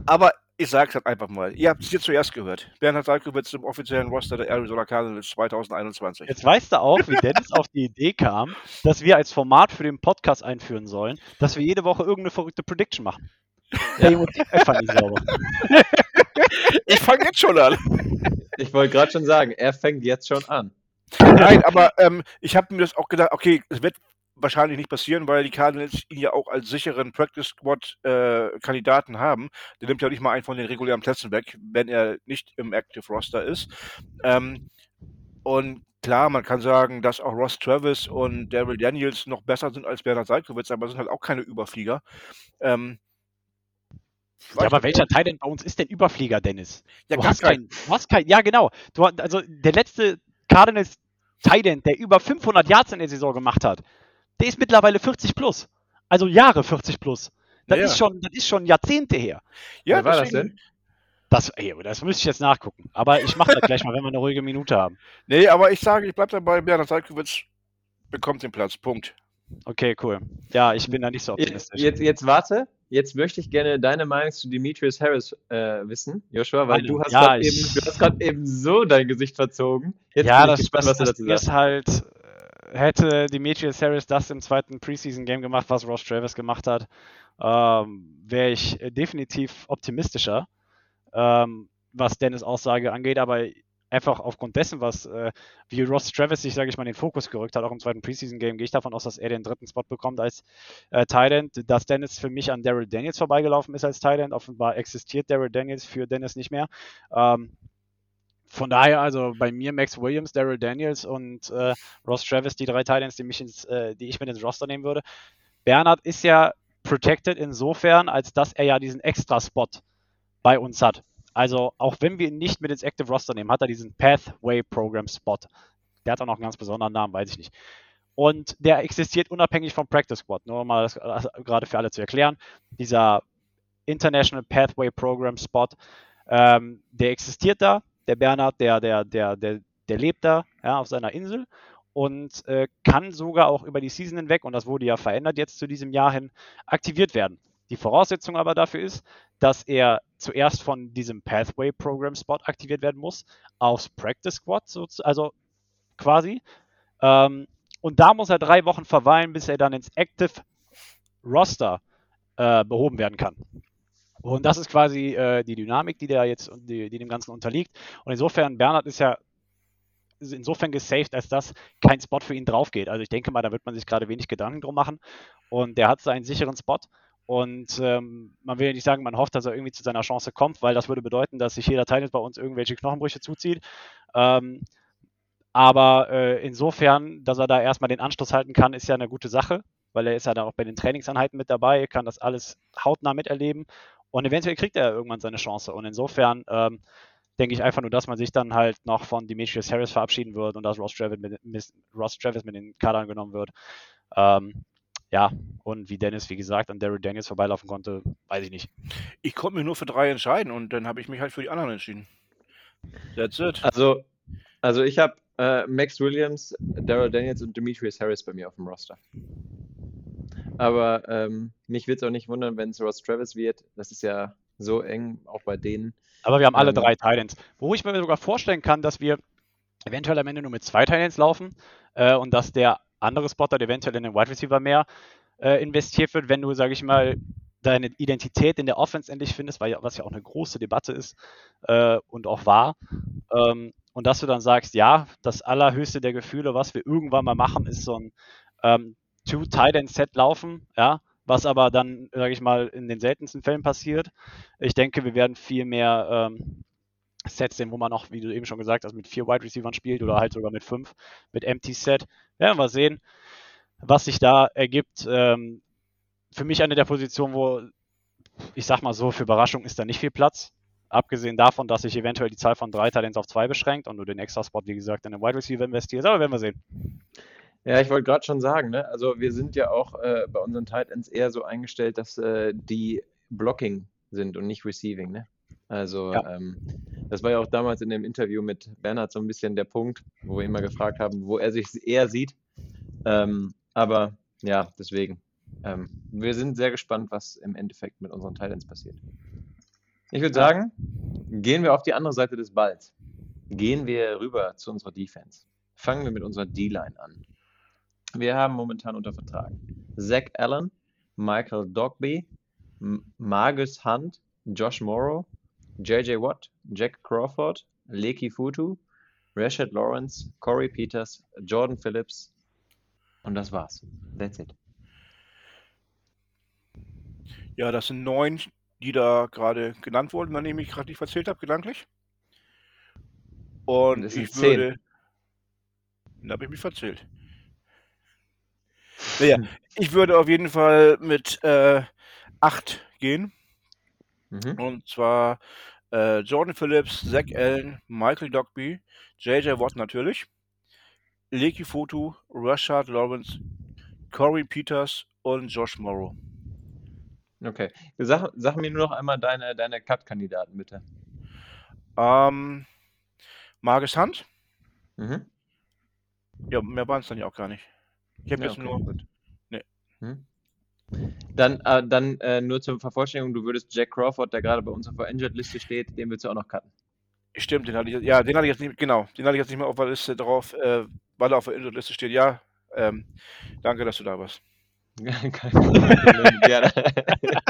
Aber ich sage es halt einfach mal. Ihr habt es hier zuerst gehört. Bernhard Salkowitz im offiziellen Roster der Arizona Cardinals 2021. Jetzt weißt du auch, wie Dennis auf die Idee kam, dass wir als Format für den Podcast einführen sollen, dass wir jede Woche irgendeine verrückte Prediction machen. Tickt einfach nicht sauber. Ich fange jetzt schon an. Ich wollte gerade schon sagen, er fängt jetzt schon an. Nein, aber ähm, ich habe mir das auch gedacht, okay, es wird wahrscheinlich nicht passieren, weil die Cardinals ihn ja auch als sicheren Practice Squad äh, Kandidaten haben. Der nimmt ja nicht mal einen von den regulären Plätzen weg, wenn er nicht im Active Roster ist. Ähm, und klar, man kann sagen, dass auch Ross Travis und Daryl Daniels noch besser sind als Bernhard Seidkowitz, aber sind halt auch keine Überflieger. Ähm, Ja, aber welcher Teil denn bei uns ist denn Überflieger, Dennis? Ja, du hast keinen. keinen. Du hast keinen. Ja, genau. Du, also der letzte Cardinals Titan, der über 500 Yards in der Saison gemacht hat, der ist mittlerweile 40 plus. Also Jahre 40 plus. Das, Ja. ist, schon, das ist schon Jahrzehnte her. Ja, Wer war das denn? Das, ey, das müsste ich jetzt nachgucken. Aber ich mache das gleich mal, wenn wir eine ruhige Minute haben. Nee, aber ich sage, ich bleibe dabei, Bernhard Seidkowitz bekommt den Platz. Punkt. Okay, cool. Ja, ich bin da nicht so Jetzt, optimistisch. jetzt, jetzt warte. Jetzt möchte ich gerne deine Meinung zu Demetrius Harris äh, wissen, Joshua, weil Meine- du hast ja, gerade eben, du hast gerade eben so dein Gesicht verzogen. Jetzt ja, das, gespannt, das, was du das dazu Ding ist halt, äh, hätte Demetrius Harris das im zweiten Preseason-Game gemacht, was Ross Travis gemacht hat, ähm, wäre ich definitiv optimistischer, ähm, was Dennis Aussage angeht, aber einfach aufgrund dessen, was äh, wie Ross Travis sich, sage ich mal, den Fokus gerückt hat, auch im zweiten Preseason-Game, gehe ich davon aus, dass er den dritten Spot bekommt als äh, Tight End. Dass Dennis für mich an Daryl Daniels vorbeigelaufen ist als Tight End, offenbar existiert Daryl Daniels für Dennis nicht mehr. Ähm, von daher, also bei mir Max Williams, Daryl Daniels und äh, Ross Travis, die drei Titans, die, äh, die ich mit ins Roster nehmen würde. Bernhard ist ja protected insofern, als dass er ja diesen extra Spot bei uns hat. Also auch wenn wir ihn nicht mit ins Active Roster nehmen, hat er diesen Pathway Program Spot. Der hat auch noch einen ganz besonderen Namen, weiß ich nicht. Und der existiert unabhängig vom Practice Squad. Nur mal das äh, gerade für alle zu erklären. Dieser International Pathway Program Spot, ähm, der existiert da. Der Bernhard, der, der, der, der, der lebt da ja, auf seiner Insel und äh, kann sogar auch über die Season hinweg, und das wurde ja verändert jetzt zu diesem Jahr hin, aktiviert werden. Die Voraussetzung aber dafür ist, dass er zuerst von diesem Pathway Program Spot aktiviert werden muss, aufs Practice Squad, so, also quasi. Ähm, und da muss er drei Wochen verweilen, bis er dann ins Active Roster äh, behoben werden kann. Und das ist quasi äh, die Dynamik, die, der jetzt, die, die dem Ganzen unterliegt. Und insofern, Bernhard ist ja insofern gesaved, als dass kein Spot für ihn drauf geht. Also ich denke mal, da wird man sich gerade wenig Gedanken drum machen. Und der hat seinen sicheren Spot. Und ähm, man will ja nicht sagen, man hofft, dass er irgendwie zu seiner Chance kommt, weil das würde bedeuten, dass sich jeder Teil jetzt bei uns irgendwelche Knochenbrüche zuzieht. Ähm, aber äh, insofern, dass er da erstmal den Anschluss halten kann, ist ja eine gute Sache, weil er ist ja da auch bei den Trainingseinheiten mit dabei, kann das alles hautnah miterleben und eventuell kriegt er irgendwann seine Chance. Und insofern ähm, denke ich einfach nur, dass man sich dann halt noch von Demetrius Harris verabschieden wird und dass Ross Travis mit, mit den Kadern genommen wird. Ähm, ja, und wie Dennis, wie gesagt, an Daryl Daniels vorbeilaufen konnte, weiß ich nicht. Ich konnte mich nur für drei entscheiden und dann habe ich mich halt für die anderen entschieden. That's it. Also, also ich habe äh, Max Williams, Daryl Daniels und Demetrius Harris bei mir auf dem Roster. Aber ähm, mich wird es auch nicht wundern, wenn es Ross Travis wird. Das ist ja so eng, auch bei denen. Aber wir haben alle Ähm, drei Titans. Wo ich mir sogar vorstellen kann, dass wir eventuell am Ende nur mit zwei Titans laufen äh, und dass der andere Spot dann eventuell in den Wide Receiver mehr äh, investiert wird, wenn du, sage ich mal, deine Identität in der Offense endlich findest, weil was ja auch eine große Debatte ist äh, und auch war. Ähm, und dass du dann sagst, ja, das allerhöchste der Gefühle, was wir irgendwann mal machen, ist so ein ähm, Two-Tight-End-Set laufen, ja, was aber dann, sage ich mal, in den seltensten Fällen passiert. Ich denke, wir werden viel mehr ähm, Sets sehen, wo man auch, wie du eben schon gesagt hast, mit vier Wide Receivers spielt oder halt sogar mit fünf, mit Empty Set. Werden wir sehen, was sich da ergibt. Ähm, für mich eine der Positionen, wo ich sag mal so, für Überraschung ist da nicht viel Platz. Abgesehen davon, dass sich eventuell die Zahl von drei Talents auf zwei beschränkt und du den Extra-Spot, wie gesagt, in den Wide Receiver investierst. Aber werden wir sehen. Ja, ich wollte gerade schon sagen, ne? also wir sind ja auch äh, bei unseren Tight Ends eher so eingestellt, dass äh, die Blocking sind und nicht Receiving. Ne? Also Ja. ähm, das war ja auch damals in dem Interview mit Bernhard so ein bisschen der Punkt, wo wir immer gefragt haben, wo er sich eher sieht. Ähm, aber ja, deswegen. Ähm, wir sind sehr gespannt, was im Endeffekt mit unseren Tight Ends passiert. Ich würde sagen, gehen wir auf die andere Seite des Balls. Gehen wir rüber zu unserer Defense. Fangen wir mit unserer D-Line an. Wir haben momentan unter Vertrag Zach Allen, Michael Dogby, Margus Hunt, Josh Morrow, JJ Watt, Jack Crawford, Leki Futu, Rashad Lawrence, Corey Peters, Jordan Phillips und das war's. That's it. Ja, das sind neun, die da gerade genannt wurden, wenn ich mich gerade nicht verzählt habe, gedanklich. Und Und ich zehn. würde. Da habe ich mich verzählt. Naja, ich würde auf jeden Fall mit äh, acht gehen. Mhm. Und zwar äh, Jordan Phillips, Zach Allen, Michael Dogby, JJ Watt natürlich, Leki Fotu, Rashad Lawrence, Corey Peters und Josh Morrow. Okay. Sag, sag mir nur noch einmal deine, deine Cut-Kandidaten, bitte. Ähm, Marcus Hunt? Mhm. Ja, mehr waren es dann ja auch gar nicht. Ich habe Ja, jetzt okay, nur. gut. Nee. Hm. Dann, äh, dann äh, nur zur Vervollständigung, du würdest Jack Crawford, der gerade bei uns auf der Injured-Liste steht, den würdest du auch noch cutten. Stimmt, den hatte ich, ja, den hatte ich jetzt nicht, genau, den hatte ich jetzt nicht mehr auf der Liste drauf, äh, weil er auf der Injured-Liste steht. Ja, ähm, danke, dass du da warst. Kein Problem, gerne.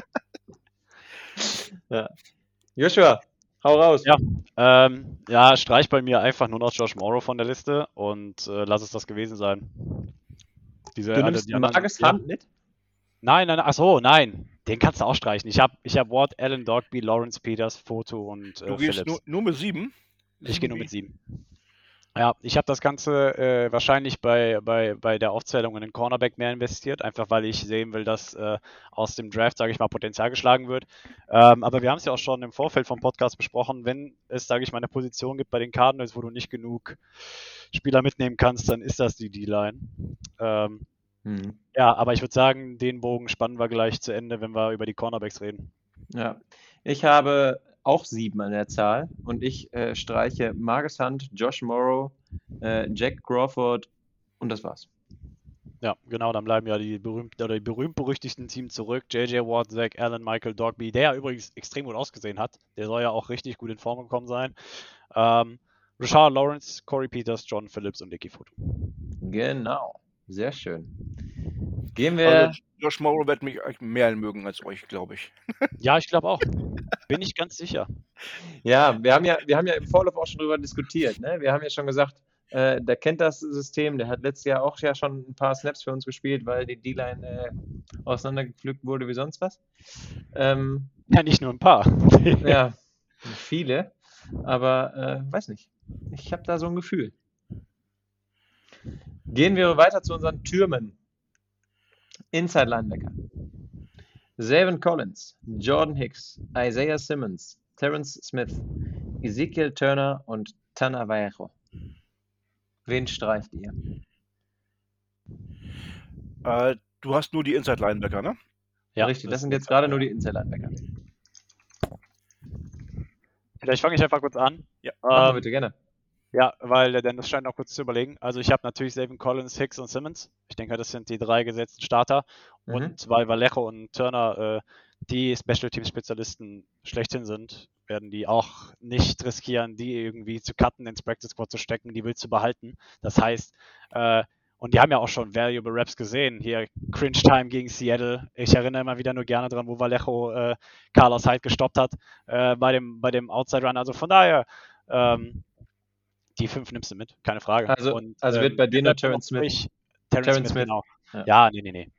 ja. Joshua, hau raus. Ja. Ähm, ja, streich bei mir einfach nur noch Josh Morrow von der Liste und äh, lass es das gewesen sein. Diese, Du alle- nimmst die anderen- Marcus. Hunt mit? Nein, nein, achso, nein. Den kannst du auch streichen. Ich habe ich hab Ward, Allen Dogby, Lawrence Peters, Foto und äh, Du gehst Phillips. nur, nur mit sieben? Ich gehe nur mit sieben. Ja, ich habe das Ganze äh, wahrscheinlich bei, bei, bei der Aufzählung in den Cornerback mehr investiert, einfach weil ich sehen will, dass äh, aus dem Draft, sage ich mal, Potenzial geschlagen wird. Ähm, aber wir haben es ja auch schon im Vorfeld vom Podcast besprochen, wenn es, sage ich mal, eine Position gibt bei den Cardinals, wo du nicht genug Spieler mitnehmen kannst, dann ist das die D-Line. Ähm, Hm. ja, aber ich würde sagen, den Bogen spannen wir gleich zu Ende, wenn wir über die Cornerbacks reden. Ja. Ich habe auch sieben an der Zahl und ich äh, streiche Marcus Hunt, Josh Morrow, äh, Jack Crawford und das war's. Ja, genau, dann bleiben ja die berühmt oder die berühmt-berüchtigten Teams zurück. JJ Watt, Zach Allen, Michael Dogby, der ja übrigens extrem gut ausgesehen hat. Der soll ja auch richtig gut in Form gekommen sein. Ähm, Rashard Lawrence, Corey Peters, John Phillips und Nicky Foto. Genau. Sehr schön. Gehen wir. Also Josh Morrow wird mich mehr mögen als euch, glaube ich. Ja, ich glaube auch. Bin ich ganz sicher. Ja, wir haben ja, wir haben ja im Vorlauf auch schon drüber diskutiert. Ne? Wir haben ja schon gesagt, äh, der kennt das System, der hat letztes Jahr auch ja schon ein paar Snaps für uns gespielt, weil die D-Line äh, auseinandergepflückt wurde wie sonst was. Ähm, Ja, nicht nur ein paar. ja, viele, aber äh, weiß nicht. Ich habe da so ein Gefühl. Gehen wir weiter zu unseren Türmen. Inside Linebacker. Zayvon Collins, Jordan Hicks, Isaiah Simmons, Terrence Smith, Ezekiel Turner und Tanavero. Wen streicht ihr? Äh, du hast nur die Inside Linebacker, ne? Ja, Richtig, das sind jetzt gerade nur die Inside Linebacker. Vielleicht fange ich einfach kurz an. Ja, Ähm, bitte gerne. Ja, weil der Dennis scheint noch kurz zu überlegen. Also ich habe natürlich Savin Collins, Hicks und Simmons. Ich denke, das sind die drei gesetzten Starter. Mhm. Und weil Vallejo und Turner äh, die Special Team Spezialisten schlechthin sind, werden die auch nicht riskieren, die irgendwie zu cutten, ins Practice Squad zu stecken, die willst du behalten. Das heißt, äh, und die haben ja auch schon Valuable Raps gesehen. Hier Cringe Time gegen Seattle. Ich erinnere immer wieder nur gerne dran, wo Vallejo äh, Carlos Hyde gestoppt hat äh, bei dem, bei dem Outside Run. Also von daher, ähm, die fünf nimmst du mit, keine Frage. Also- Und, also wird bei dir nur Terrence noch Smith-. Terrence, Terrence Smith, Smith. genau. Ja. Ja. nee, nee, nee.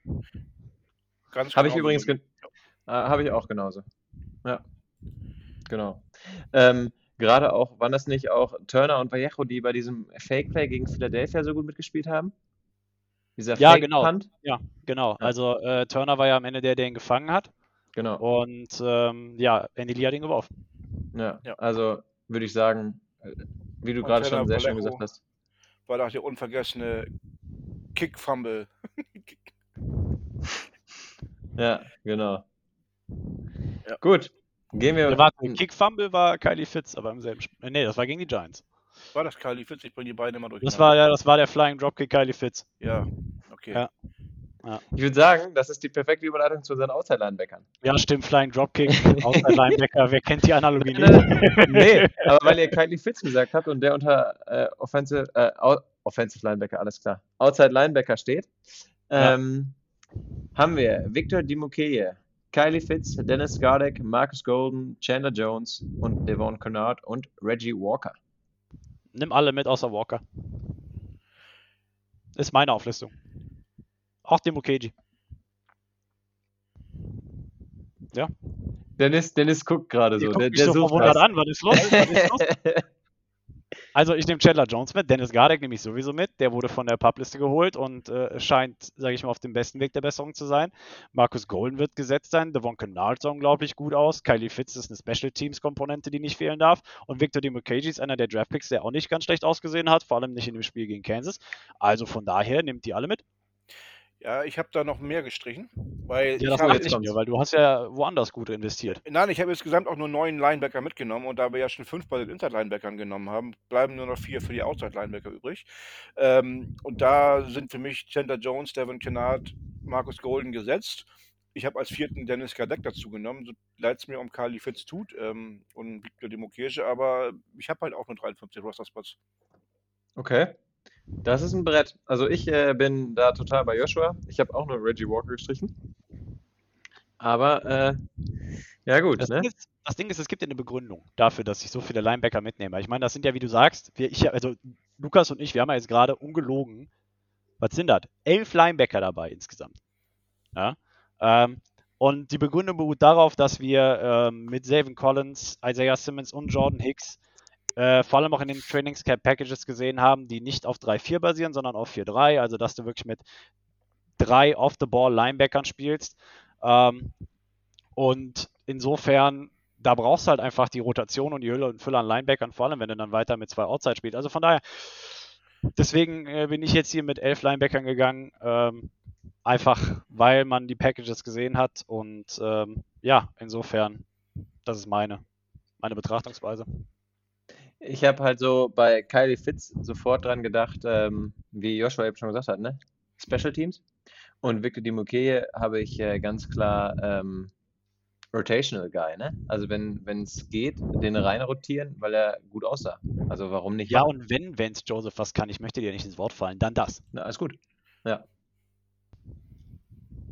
Ganz Habe ich genau übrigens, so. ge äh, habe ich auch genauso. Ja, genau. Ähm, Gerade auch, waren das nicht auch Turner und Vallejo, die bei diesem Fake Play gegen Philadelphia so gut mitgespielt haben? Dieser Ja, Fake genau. Punt? Genau. Ja. Also äh, Turner war ja am Ende der, der ihn gefangen hat. Genau. Und ähm, ja, Andy Lee hat ihn geworfen. Ja, Ja. also würde ich sagen, wie du gerade schon sehr schön Vallejo. gesagt hast. War doch der unvergessene Kick-Fumble. Ja, genau. Ja. Gut, gehen wir. Der warte, Kick Fumble war Kylie Fitz, aber im selben Spiel. Nee, das war gegen die Giants. War das Kylie Fitz? Ich bringe die beiden immer durch. Das war ja, das war der Flying Dropkick Kylie Fitz. Ja, okay. Ja. Ich würde sagen, das ist die perfekte Überleitung zu unseren Outside-Linebackern. Ja, stimmt, Flying Dropkick, Outside Linebacker, wer kennt die Analogie nicht? nee, aber weil ihr Kylie Fitz gesagt habt und der unter äh, Offensive, äh, Offensive Linebacker, alles klar, Outside Linebacker steht, Ja. ähm, haben wir Victor Dimukeye, Kylie Fitz, Dennis Gardeck, Marcus Golden, Chandler Jones und Devon Kennard und Reggie Walker. Nimm alle mit außer Walker. Ist meine Auflistung. Auch den Mukeji. Dennis, Dennis guckt gerade so, guckt der, mich der so sucht verwundert an, was ist los? Was ist los? Also ich nehme Chandler Jones mit, Dennis Gardeck nehme ich sowieso mit, der wurde von der Publiste geholt und äh, scheint, sage ich mal, auf dem besten Weg der Besserung zu sein. Marcus Golden wird gesetzt sein, Devon Kennard sah unglaublich gut aus, Kylie Fitz ist eine Special Teams Komponente, die nicht fehlen darf und Victor Dimukeji ist einer der Draftpicks, der auch nicht ganz schlecht ausgesehen hat, vor allem nicht in dem Spiel gegen Kansas. Also von daher nimmt die alle mit. Ja, ich habe da noch mehr gestrichen, weil Ja, ich das habe weiß jetzt kommt's. mir, weil du hast ja woanders gut investiert. Nein, ich habe insgesamt auch nur neun Linebacker mitgenommen und da wir ja schon fünf bei den Inside-Linebackern genommen haben, bleiben nur noch vier für die Outside-Linebacker übrig. Ähm, und da sind für mich Chandler Jones, Devin Kennard, Marcus Golden gesetzt. Ich habe als vierten Dennis Kadek dazu genommen, so leid es mir um Kali Fitz tut ähm, und Victor Demokirche, aber ich habe halt auch nur 53 Roster-Spots. Okay. Das ist ein Brett. Also ich äh, bin da total bei Joshua. Ich habe auch nur Reggie Walker gestrichen. Aber äh, ja gut, Das, ne? Ding ist, das Ding ist, es gibt ja eine Begründung dafür, dass ich so viele Linebacker mitnehme. Ich meine, das sind ja, wie du sagst, wir, ich, also Lukas und ich, wir haben ja jetzt gerade ungelogen, was sind das? Elf Linebacker dabei insgesamt. Ja? Ähm, und die Begründung beruht darauf, dass wir ähm, mit Savin Collins, Isaiah Simmons und Jordan Hicks äh, vor allem auch in den Trainingscamp Packages gesehen haben, die nicht auf 3-4 basieren, sondern auf 4-3. Also, dass du wirklich mit drei Off-the-Ball-Linebackern spielst. Ähm, und insofern, da brauchst du halt einfach die Rotation und die Hülle und Fülle an Linebackern, vor allem wenn du dann weiter mit zwei Outside spielst. Also von daher, deswegen äh, bin ich jetzt hier mit elf Linebackern gegangen. Ähm, einfach, weil man die Packages gesehen hat. Und ähm, ja, insofern, das ist meine, meine Betrachtungsweise. Ich habe halt so bei Kylie Fitz sofort dran gedacht, ähm, wie Joshua eben schon gesagt hat, ne? Special Teams. Und Victor Dimukeye habe ich äh, ganz klar ähm, Rotational Guy, ne? Also wenn es geht, den rein rotieren, weil er gut aussah. Also warum nicht? Ja, machen? und wenn Vance Joseph was kann, ich möchte dir nicht ins Wort fallen, dann das. Na, alles gut. Ja.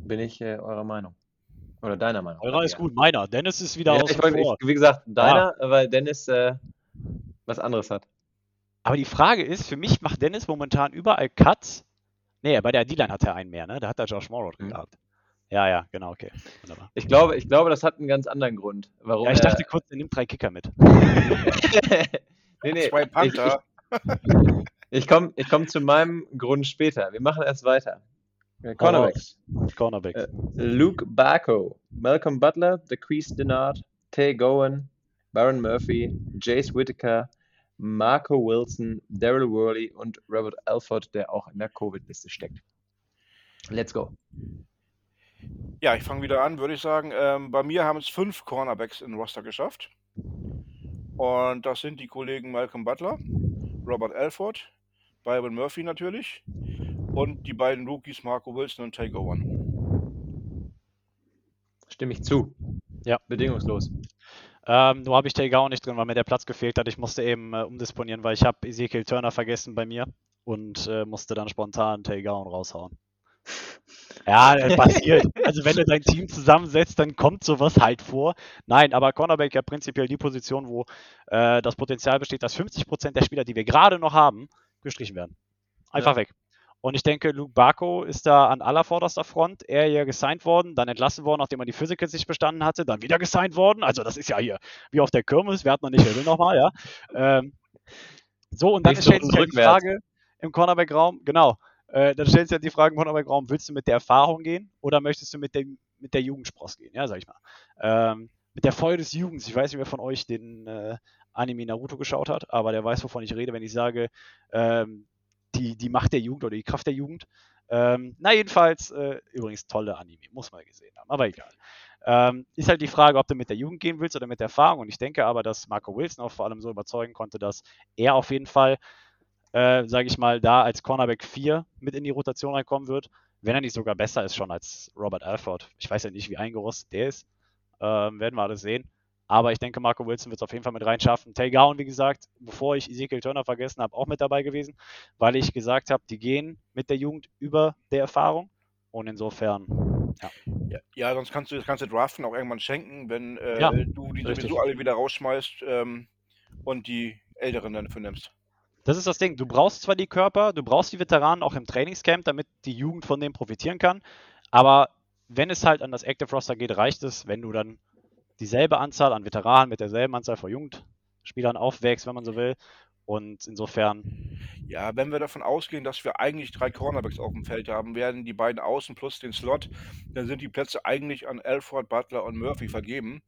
Bin ich äh, eurer Meinung. Oder deiner Meinung. Eurer ist Ja. gut, meiner. Dennis ist wieder Ja, ich, wie gesagt, deiner, weil Dennis äh, was anderes hat. Aber die Frage ist, für mich macht Dennis momentan überall Cuts. Nee, bei der D-Line hat er einen mehr, ne? Da hat er Josh Morrow Mhm. gehabt. Ja, ja, genau, okay. Wunderbar. Ich glaube, ich glaube, das hat einen ganz anderen Grund. Warum Ja, ich er- dachte kurz, er nimmt drei Kicker mit. nee, nee, Zwei ich, Panther. ich, ich komme ich komm zu meinem Grund später. Wir machen erst weiter. Cornerbacks. Cornerbacks. Äh, Luke Barco, Malcolm Butler, DeQuise Denard, Tay Gowan, Baron Murphy, Jace Whitaker, Marco Wilson, Daryl Worley und Robert Alford, der auch in der Covid-Liste steckt. Let's go. Ja, ich fange wieder an, würde ich sagen. Ähm, bei mir haben es fünf Cornerbacks in Roster geschafft. Und das sind die Kollegen Malcolm Butler, Robert Alford, Byron Murphy natürlich und die beiden Rookies Marco Wilson und Take One. Stimme ich zu. Ja. Bedingungslos. Ähm, nur habe ich Takeout nicht drin, weil mir der Platz gefehlt hat. Ich musste eben äh, umdisponieren, weil ich habe Ezekiel Turner vergessen bei mir und äh, musste dann spontan Takeout raushauen. Ja, das passiert. Also wenn du dein Team zusammensetzt, dann kommt sowas halt vor. Nein, aber Cornerback ja prinzipiell die Position, wo äh, das Potenzial besteht, dass 50% der Spieler, die wir gerade noch haben, gestrichen werden. Einfach Ja. weg. Und ich denke, Luke Barco ist da an allervorderster Front. Er ja gesigned worden, dann entlassen worden, nachdem er die Physicals nicht bestanden hatte, dann wieder gesigned worden. Also das ist ja hier wie auf der Kirmes, wir hatten noch nicht, wer will nochmal, ja. Ähm, so, und dann stellt sich halt die. Frage im Cornerback-Raum, genau, äh, dann stellt sich halt die Frage im Cornerback-Raum, willst du mit der Erfahrung gehen oder möchtest du mit, dem, mit der Jugendspross gehen, ja, sag ich mal. Ähm, mit der Feuer des Jugens. Ich weiß nicht, wer von euch den äh, Anime Naruto geschaut hat, aber der weiß, wovon ich rede, wenn ich sage, ähm, die, die Macht der Jugend oder die Kraft der Jugend. Ähm, na, jedenfalls, äh, übrigens tolle Anime, muss man gesehen haben, aber egal. Ähm, ist halt die Frage, ob du mit der Jugend gehen willst oder mit der Erfahrung. Und ich denke aber, dass Marco Wilson auch vor allem so überzeugen konnte, dass er auf jeden Fall, äh, sage ich mal, da als Cornerback 4 mit in die Rotation reinkommen wird, wenn er nicht sogar besser ist schon als Robert Alford. Ich weiß ja nicht, wie eingerostet der ist. Ähm, werden wir alles sehen. Aber ich denke, Marco Wilson wird es auf jeden Fall mit reinschaffen. Tay Gowan, wie gesagt, bevor ich Ezekiel Turner vergessen habe, auch mit dabei gewesen, weil ich gesagt habe, die gehen mit der Jugend über der Erfahrung. Und insofern, Ja, ja, sonst kannst du das ganze Draften auch irgendwann schenken, wenn äh, Ja, du die richtig. sowieso alle wieder rausschmeißt ähm, und die Älteren dann dafür nimmst. das ist das Ding. Du brauchst zwar die Körper, du brauchst die Veteranen auch im Trainingscamp, damit die Jugend von dem profitieren kann. Aber wenn es halt an das Active Roster geht, reicht es, wenn du dann dieselbe Anzahl an Veteranen mit derselben Anzahl von Jugendspielern aufwächst, wenn man so will. Und insofern, Ja, wenn wir davon ausgehen, dass wir eigentlich drei Cornerbacks auf dem Feld haben, werden die beiden Außen plus den Slot, dann sind die Plätze eigentlich an Alford, Butler und Murphy vergeben.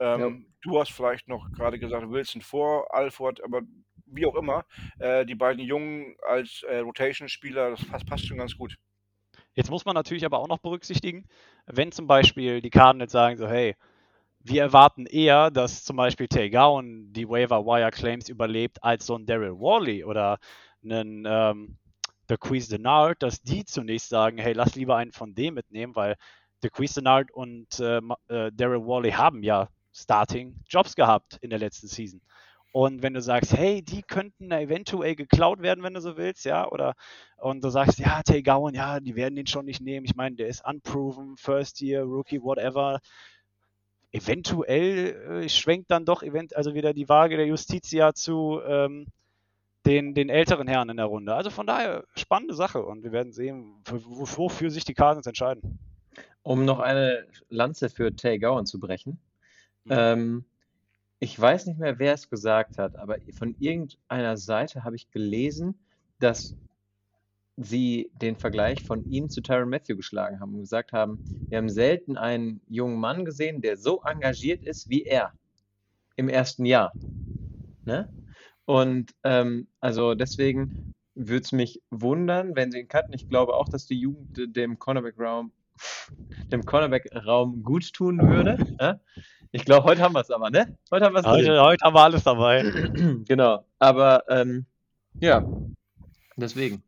Ähm, Du hast vielleicht noch gerade gesagt, Wilson vor Alford, aber wie auch immer, äh, die beiden Jungen als äh, Rotation-Spieler, das passt, passt schon ganz gut. Jetzt muss man natürlich aber auch noch berücksichtigen, wenn zum Beispiel die Cardinals sagen so, hey, wir erwarten eher, dass zum Beispiel Tay Gowan die Waiver Wire Claims überlebt, als so ein Daryl Worley oder einen ähm, Bequeeze Denard, dass die zunächst sagen, hey, lass lieber einen von dem mitnehmen, weil Bequeeze Denard und äh, äh, Daryl Worley haben ja Starting Jobs gehabt in der letzten Season. Und wenn du sagst, hey, die könnten eventuell geklaut werden, wenn du so willst, ja, oder und du sagst, ja, Tay Gowan, ja, die werden den schon nicht nehmen. Ich meine, der ist unproven, First Year, Rookie, whatever. Eventuell äh, schwenkt dann doch event also wieder die Waage der Justitia zu ähm, den, den älteren Herren in der Runde. Also von daher spannende Sache und wir werden sehen, für, wo- wofür sich die Cardinals entscheiden. Um noch eine Lanze für Tay Gowan zu brechen. Mhm. Ähm, ich weiß nicht mehr, wer es gesagt hat, aber von irgendeiner Seite habe ich gelesen, dass sie den Vergleich von ihm zu Tyron Matthew geschlagen haben und gesagt haben, wir haben selten einen jungen Mann gesehen, der so engagiert ist wie er im ersten Jahr. Ne? Und ähm, also deswegen würde es mich wundern, wenn sie ihn cutten. Ich glaube auch, dass die Jugend dem Cornerback-Raum dem Cornerback-Raum gut tun würde. Ja? Ich glaube, heute haben wir es aber, ne? Heute haben wir es Heute, heute haben wir alles dabei. Genau, aber ähm, ja, deswegen.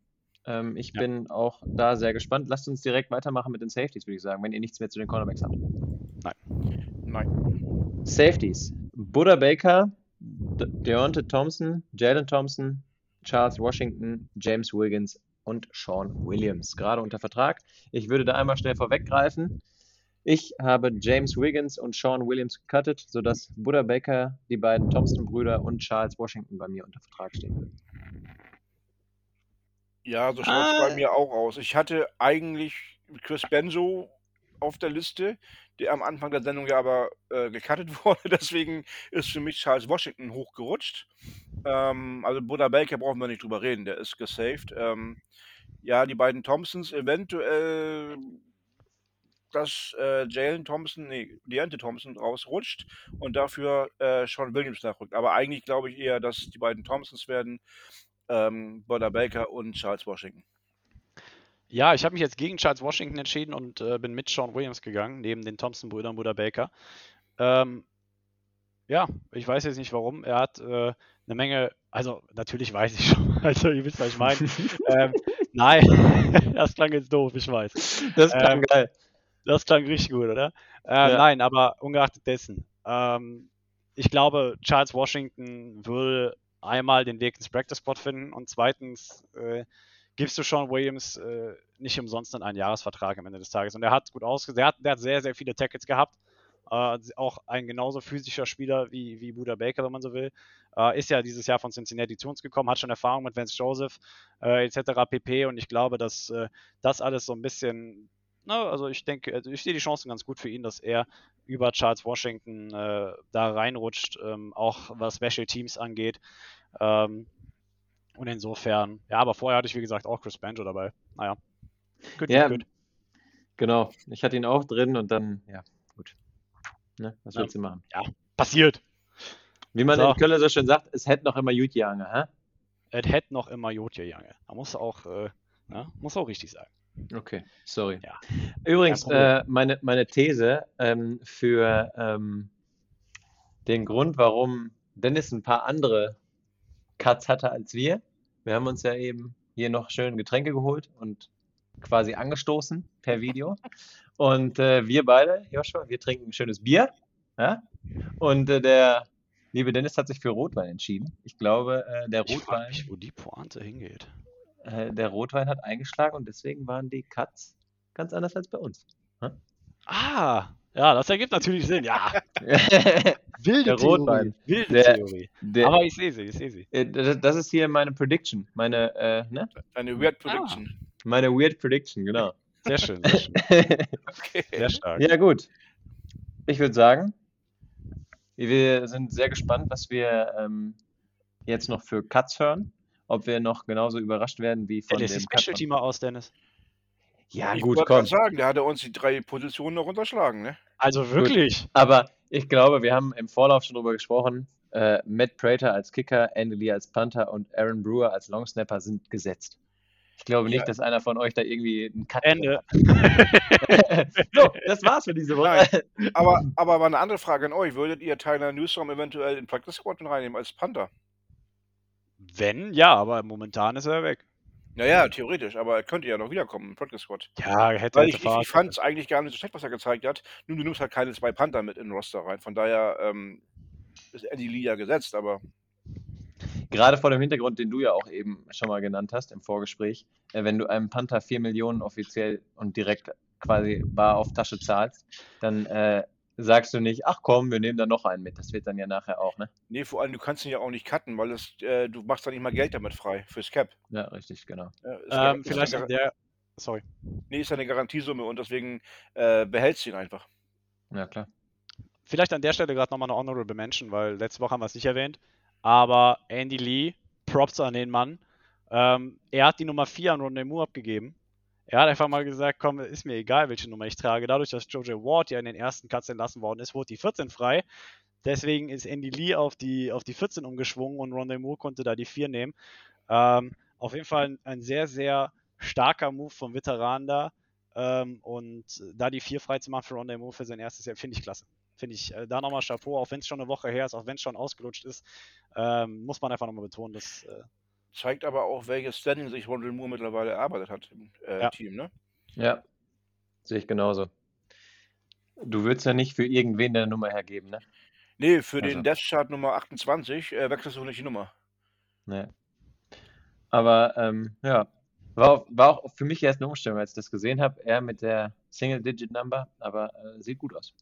Ähm, ich Ja. bin auch da sehr gespannt. Lasst uns direkt weitermachen mit den Safeties, würde ich sagen, wenn ihr nichts mehr zu den Cornerbacks habt. Nein. Safeties. Buddha Baker, De Deontay Thompson, Jalen Thompson, Charles Washington, James Wiggins und Sean Williams. Gerade unter Vertrag. Ich würde da einmal schnell vorweggreifen. Ich habe James Wiggins und Sean Williams gecuttet, sodass Buddha Baker, die beiden Thompson-Brüder und Charles Washington bei mir unter Vertrag stehen. Ja, so schaut es Ah. bei mir auch aus. Ich hatte eigentlich Chris Benzo auf der Liste, der am Anfang der Sendung ja aber äh, gecuttet wurde. Deswegen ist für mich Charles Washington hochgerutscht. Ähm, also Buddha Baker brauchen wir nicht drüber reden, der ist gesaved. Ähm, ja, die beiden Thompsons eventuell, dass äh, Jalen Thompson, nee, Deante Thompson rausrutscht und dafür äh, Sean Williams nachrückt. Aber eigentlich glaube ich eher, dass die beiden Thompsons werden, ähm, Buddha Baker und Charles Washington. Ja, ich habe mich jetzt gegen Charles Washington entschieden und äh, bin mit Sean Williams gegangen, neben den Thompson-Brüdern Buddha Baker. Ähm, ja, ich weiß jetzt nicht warum. Er hat äh, eine Menge Also, natürlich weiß ich schon. Also, ihr wisst, was ich meine. ähm, nein, das klang jetzt doof, ich weiß. Das klang Ähm, geil. Das klang richtig gut, oder? Äh, Ja. Nein, aber ungeachtet dessen. Ähm, ich glaube, Charles Washington will einmal den Weg ins Practice Squad finden und zweitens äh, gibst du Sean Williams äh, nicht umsonst einen Einjahresvertrag am Ende des Tages. Und er hat gut ausgesehen. Der hat, der hat sehr, sehr viele Tackles gehabt. Äh, auch ein genauso physischer Spieler wie, wie Buda Baker, wenn man so will. Äh, ist ja dieses Jahr von Cincinnati zu uns gekommen, hat schon Erfahrung mit Vance Joseph äh, etc. pp. Und ich glaube, dass äh, das alles so ein bisschen, na, also ich denke, also ich sehe die Chancen ganz gut für ihn, dass er über Charles Washington äh, da reinrutscht, ähm, auch was Special Teams angeht. Ähm, und insofern, ja, aber vorher hatte ich, wie gesagt, auch Chris Banjo dabei. Naja. Gut, Ja, gut. genau. Ich hatte ihn auch drin und dann, ja, gut. Ne, was Ja. willst du machen? Passiert. Wie man So. in Köln so schön sagt, es hätte noch immer gut gegangen, hä? Es hätte noch immer Jotje Jange. Da muss auch, äh, na, muss auch richtig sagen. Okay, sorry. Ja. Übrigens, äh, meine, meine These ähm, für ähm, den Grund, warum Dennis ein paar andere Cuts hatte als wir. Wir haben uns ja eben hier noch schön Getränke geholt und quasi angestoßen per Video. Und äh, wir beide, Joshua, wir trinken ein schönes Bier. Ja? Und äh, der liebe Dennis hat sich für Rotwein entschieden. Ich glaube, äh, der Ich frage Rotwein. mich, wo die Pointe hingeht. Äh, der Rotwein hat eingeschlagen und deswegen waren die Cuts ganz anders als bei uns. Ah, ja, das ergibt natürlich Sinn. Ja, wilde Der Rotwein. Theorie. Wilde Der- Theorie. Der, Aber ich sehe sie, ich sehe sie. äh, das ist hier meine Prediction, meine, äh, ne? Eine Weird Prediction. meine Weird Prediction, genau. Sehr schön, sehr schön. Okay. Sehr stark. ja, gut. Ich würde sagen, wir sind sehr gespannt, was wir ähm, jetzt noch für Cuts hören. Ob wir noch genauso überrascht werden wie von die dem Special Teamer aus, Dennis. Ja, ich gut, wollte komm. gerade sagen, der hatte uns die drei Positionen noch unterschlagen, ne? Also wirklich. Aber ich glaube, wir haben im Vorlauf schon drüber gesprochen. Äh, Matt Prater als Kicker, Andy Lee als Punter und Aaron Brewer als Longsnapper sind gesetzt. Ich glaube nicht, Ja. dass einer von euch da irgendwie einen Cut Ende. so, das war's für diese Woche. Aber, aber mal eine andere Frage an euch. Würdet ihr Tyler Newsom eventuell in Practice Squad reinnehmen als Panther? Wenn, ja, aber momentan ist er weg. Naja, theoretisch, aber er könnte ja noch wiederkommen im Practice Squad. Ja, hätte Weil hätte ich, ich, ich fand es eigentlich gar nicht so schlecht, was er gezeigt hat. Nun, du nimmst halt keine zwei Panther mit in den Roster rein. Von daher ähm, ist Eddie Lee ja gesetzt, aber Gerade vor dem Hintergrund, den du ja auch eben schon mal genannt hast im Vorgespräch, äh, wenn du einem Panther 4 Millionen offiziell und direkt quasi bar auf Tasche zahlst, dann äh, sagst du nicht, ach komm, wir nehmen da noch einen mit. Das wird dann ja nachher auch, ne? nee, vor allem, du kannst ihn ja auch nicht cutten, weil es, äh, du machst da nicht mal Geld damit frei fürs Cap. Ja, richtig, genau. Ja, ja- Ähm, ist vielleicht ja, an der. Sorry. nee, ist ja eine Garantiesumme und deswegen äh, behältst du ihn einfach. Ja, klar. Vielleicht an der Stelle gerade nochmal eine Honorable Mention, weil letzte Woche haben wir es nicht erwähnt. Aber Andy Lee, Props an den Mann. Ähm, er hat die Nummer 4 an Rondé Moore abgegeben. Er hat einfach mal gesagt, komm, ist mir egal, welche Nummer ich trage. Dadurch, dass Jojo Ward ja in den ersten Cuts entlassen worden ist, wurde die 14 frei. Deswegen ist Andy Lee auf die, auf die 14 umgeschwungen und Rondé Moore konnte da die 4 nehmen. Ähm, auf jeden Fall ein, ein sehr, sehr starker Move vom Veteran da. Ähm, und da die 4 frei zu machen für Rondé Moore für sein erstes Jahr, finde ich klasse. Finde ich äh, da nochmal Chapeau, auch wenn es schon eine Woche her ist, auch wenn es schon ausgelutscht ist, ähm, muss man einfach nochmal betonen, dass äh, Zeigt aber auch, welches Standing sich Rondell Moore mittlerweile erarbeitet hat im äh, Ja. Team, ne? Ja, sehe ich genauso. Du würdest ja nicht für irgendwen deine Nummer hergeben, ne? Nee, für Also. den Death Chart Nummer 28 äh, wechselst du nicht die Nummer. Nee. Aber ähm, ja, war, auch- war auch für mich erst eine Umstellung, als ich das gesehen habe. Er mit der Single-Digit-Number, aber äh, sieht gut aus.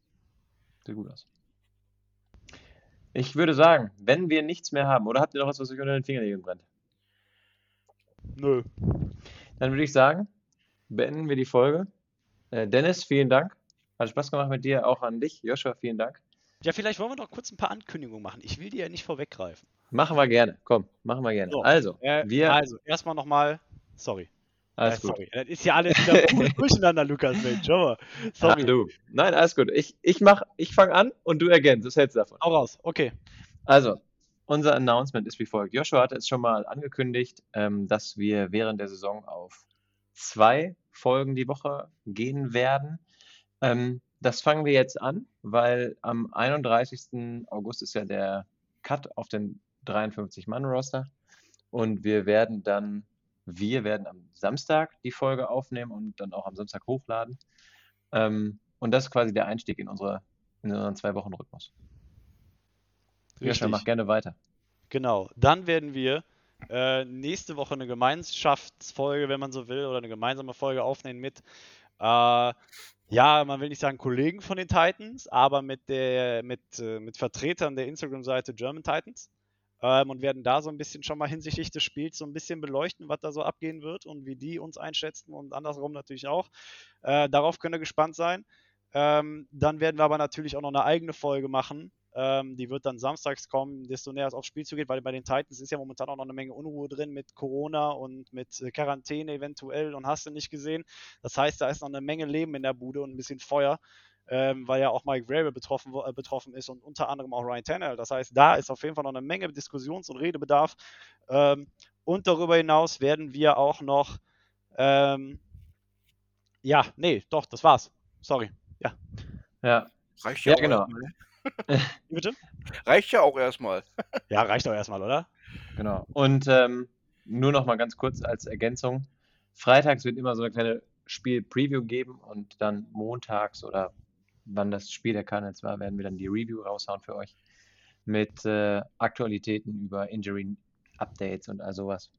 Sieht gut aus. Ich würde sagen, wenn wir nichts mehr haben, oder habt ihr noch was, was euch unter den Fingernägeln brennt? Nö. Dann würde ich sagen, beenden wir die Folge. Äh, Dennis, vielen Dank. Hat Spaß gemacht mit dir, auch an dich. Joshua, vielen Dank. Ja, vielleicht wollen wir noch kurz ein paar Ankündigungen machen. Ich will die ja nicht vorweggreifen. Machen wir gerne. Komm, machen wir gerne. So, Also, Äh, wir. Also, erstmal nochmal, sorry. alles äh, gut. sorry. Das ist ja alles wieder durcheinander, Lukas, Mensch. Aber, sorry. Ah, du. Nein, alles gut. Ich, ich, mach- ich fange an und du ergänzt. Was hältst du davon? Hau raus. Okay. Also, unser Announcement ist wie folgt. Joshua hat es schon mal angekündigt, ähm, dass wir während der Saison auf zwei Folgen die Woche gehen werden. Ähm, das fangen wir jetzt an, weil am 31. August ist ja der Cut auf den 53-Mann-Roster. Und wir werden dann, wir werden am Samstag die Folge aufnehmen und dann auch am Samstag hochladen. Ähm, und das ist quasi der Einstieg in, unsere, in unseren Zwei-Wochen-Rhythmus. Joscha, mach gerne weiter. Genau. Dann werden wir äh, nächste Woche eine Gemeinschaftsfolge, wenn man so will, oder eine gemeinsame Folge aufnehmen mit, äh, ja, man will nicht sagen Kollegen von den Titans, aber mit, der, mit, äh, mit Vertretern der Instagram-Seite German Titans. Ähm, und werden da so ein bisschen schon mal hinsichtlich des Spiels so ein bisschen beleuchten, was da so abgehen wird und wie die uns einschätzen und andersrum natürlich auch. Äh, darauf könnt ihr gespannt sein. Ähm, dann werden wir aber natürlich auch noch eine eigene Folge machen, ähm, die wird dann samstags kommen, desto näher es aufs Spiel zugeht, weil bei den Titans ist ja momentan auch noch eine Menge Unruhe drin mit Corona und mit äh, Quarantäne eventuell und hast du nicht gesehen. Das heißt, da ist noch eine Menge Leben in der Bude und ein bisschen Feuer. Ähm, weil ja auch Mike Vrabel betroffen, äh, betroffen ist und unter anderem auch Ryan Tannehill. Das heißt, da ist auf jeden Fall noch eine Menge Diskussions- und Redebedarf. Ähm, und darüber hinaus werden wir auch noch, ähm, ja, nee, doch, das war's. Sorry, ja. Ja, Reicht ja auch genau. ne? Wie Bitte? Reicht ja auch erstmal. Ja, reicht doch erstmal, oder? Genau. Und ähm, nur noch mal ganz kurz als Ergänzung. Freitags wird immer so eine kleine Spiel-Preview geben und dann montags oder wann das Spiel der Cardinals war, werden wir dann die Review raushauen für euch mit äh, Aktualitäten über Injury-Updates und all sowas.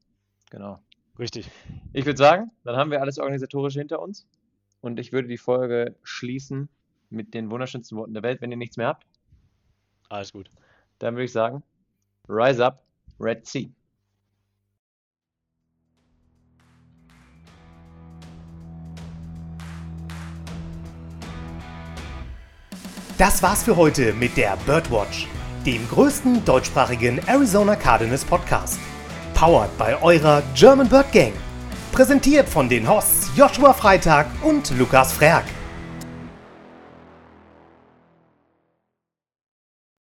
Genau. Richtig. Ich würde sagen, dann haben wir alles Organisatorische hinter uns und ich würde die Folge schließen mit den wunderschönsten Worten der Welt, wenn ihr nichts mehr habt. Alles gut. Dann würde ich sagen, Rise Up, Red Sea. Das war's für heute mit der Birdwatch, dem größten deutschsprachigen Arizona Cardinals Podcast. Powered bei eurer German Bird Gang. Präsentiert von den Hosts Joshua Freitag und Lukas Frerk.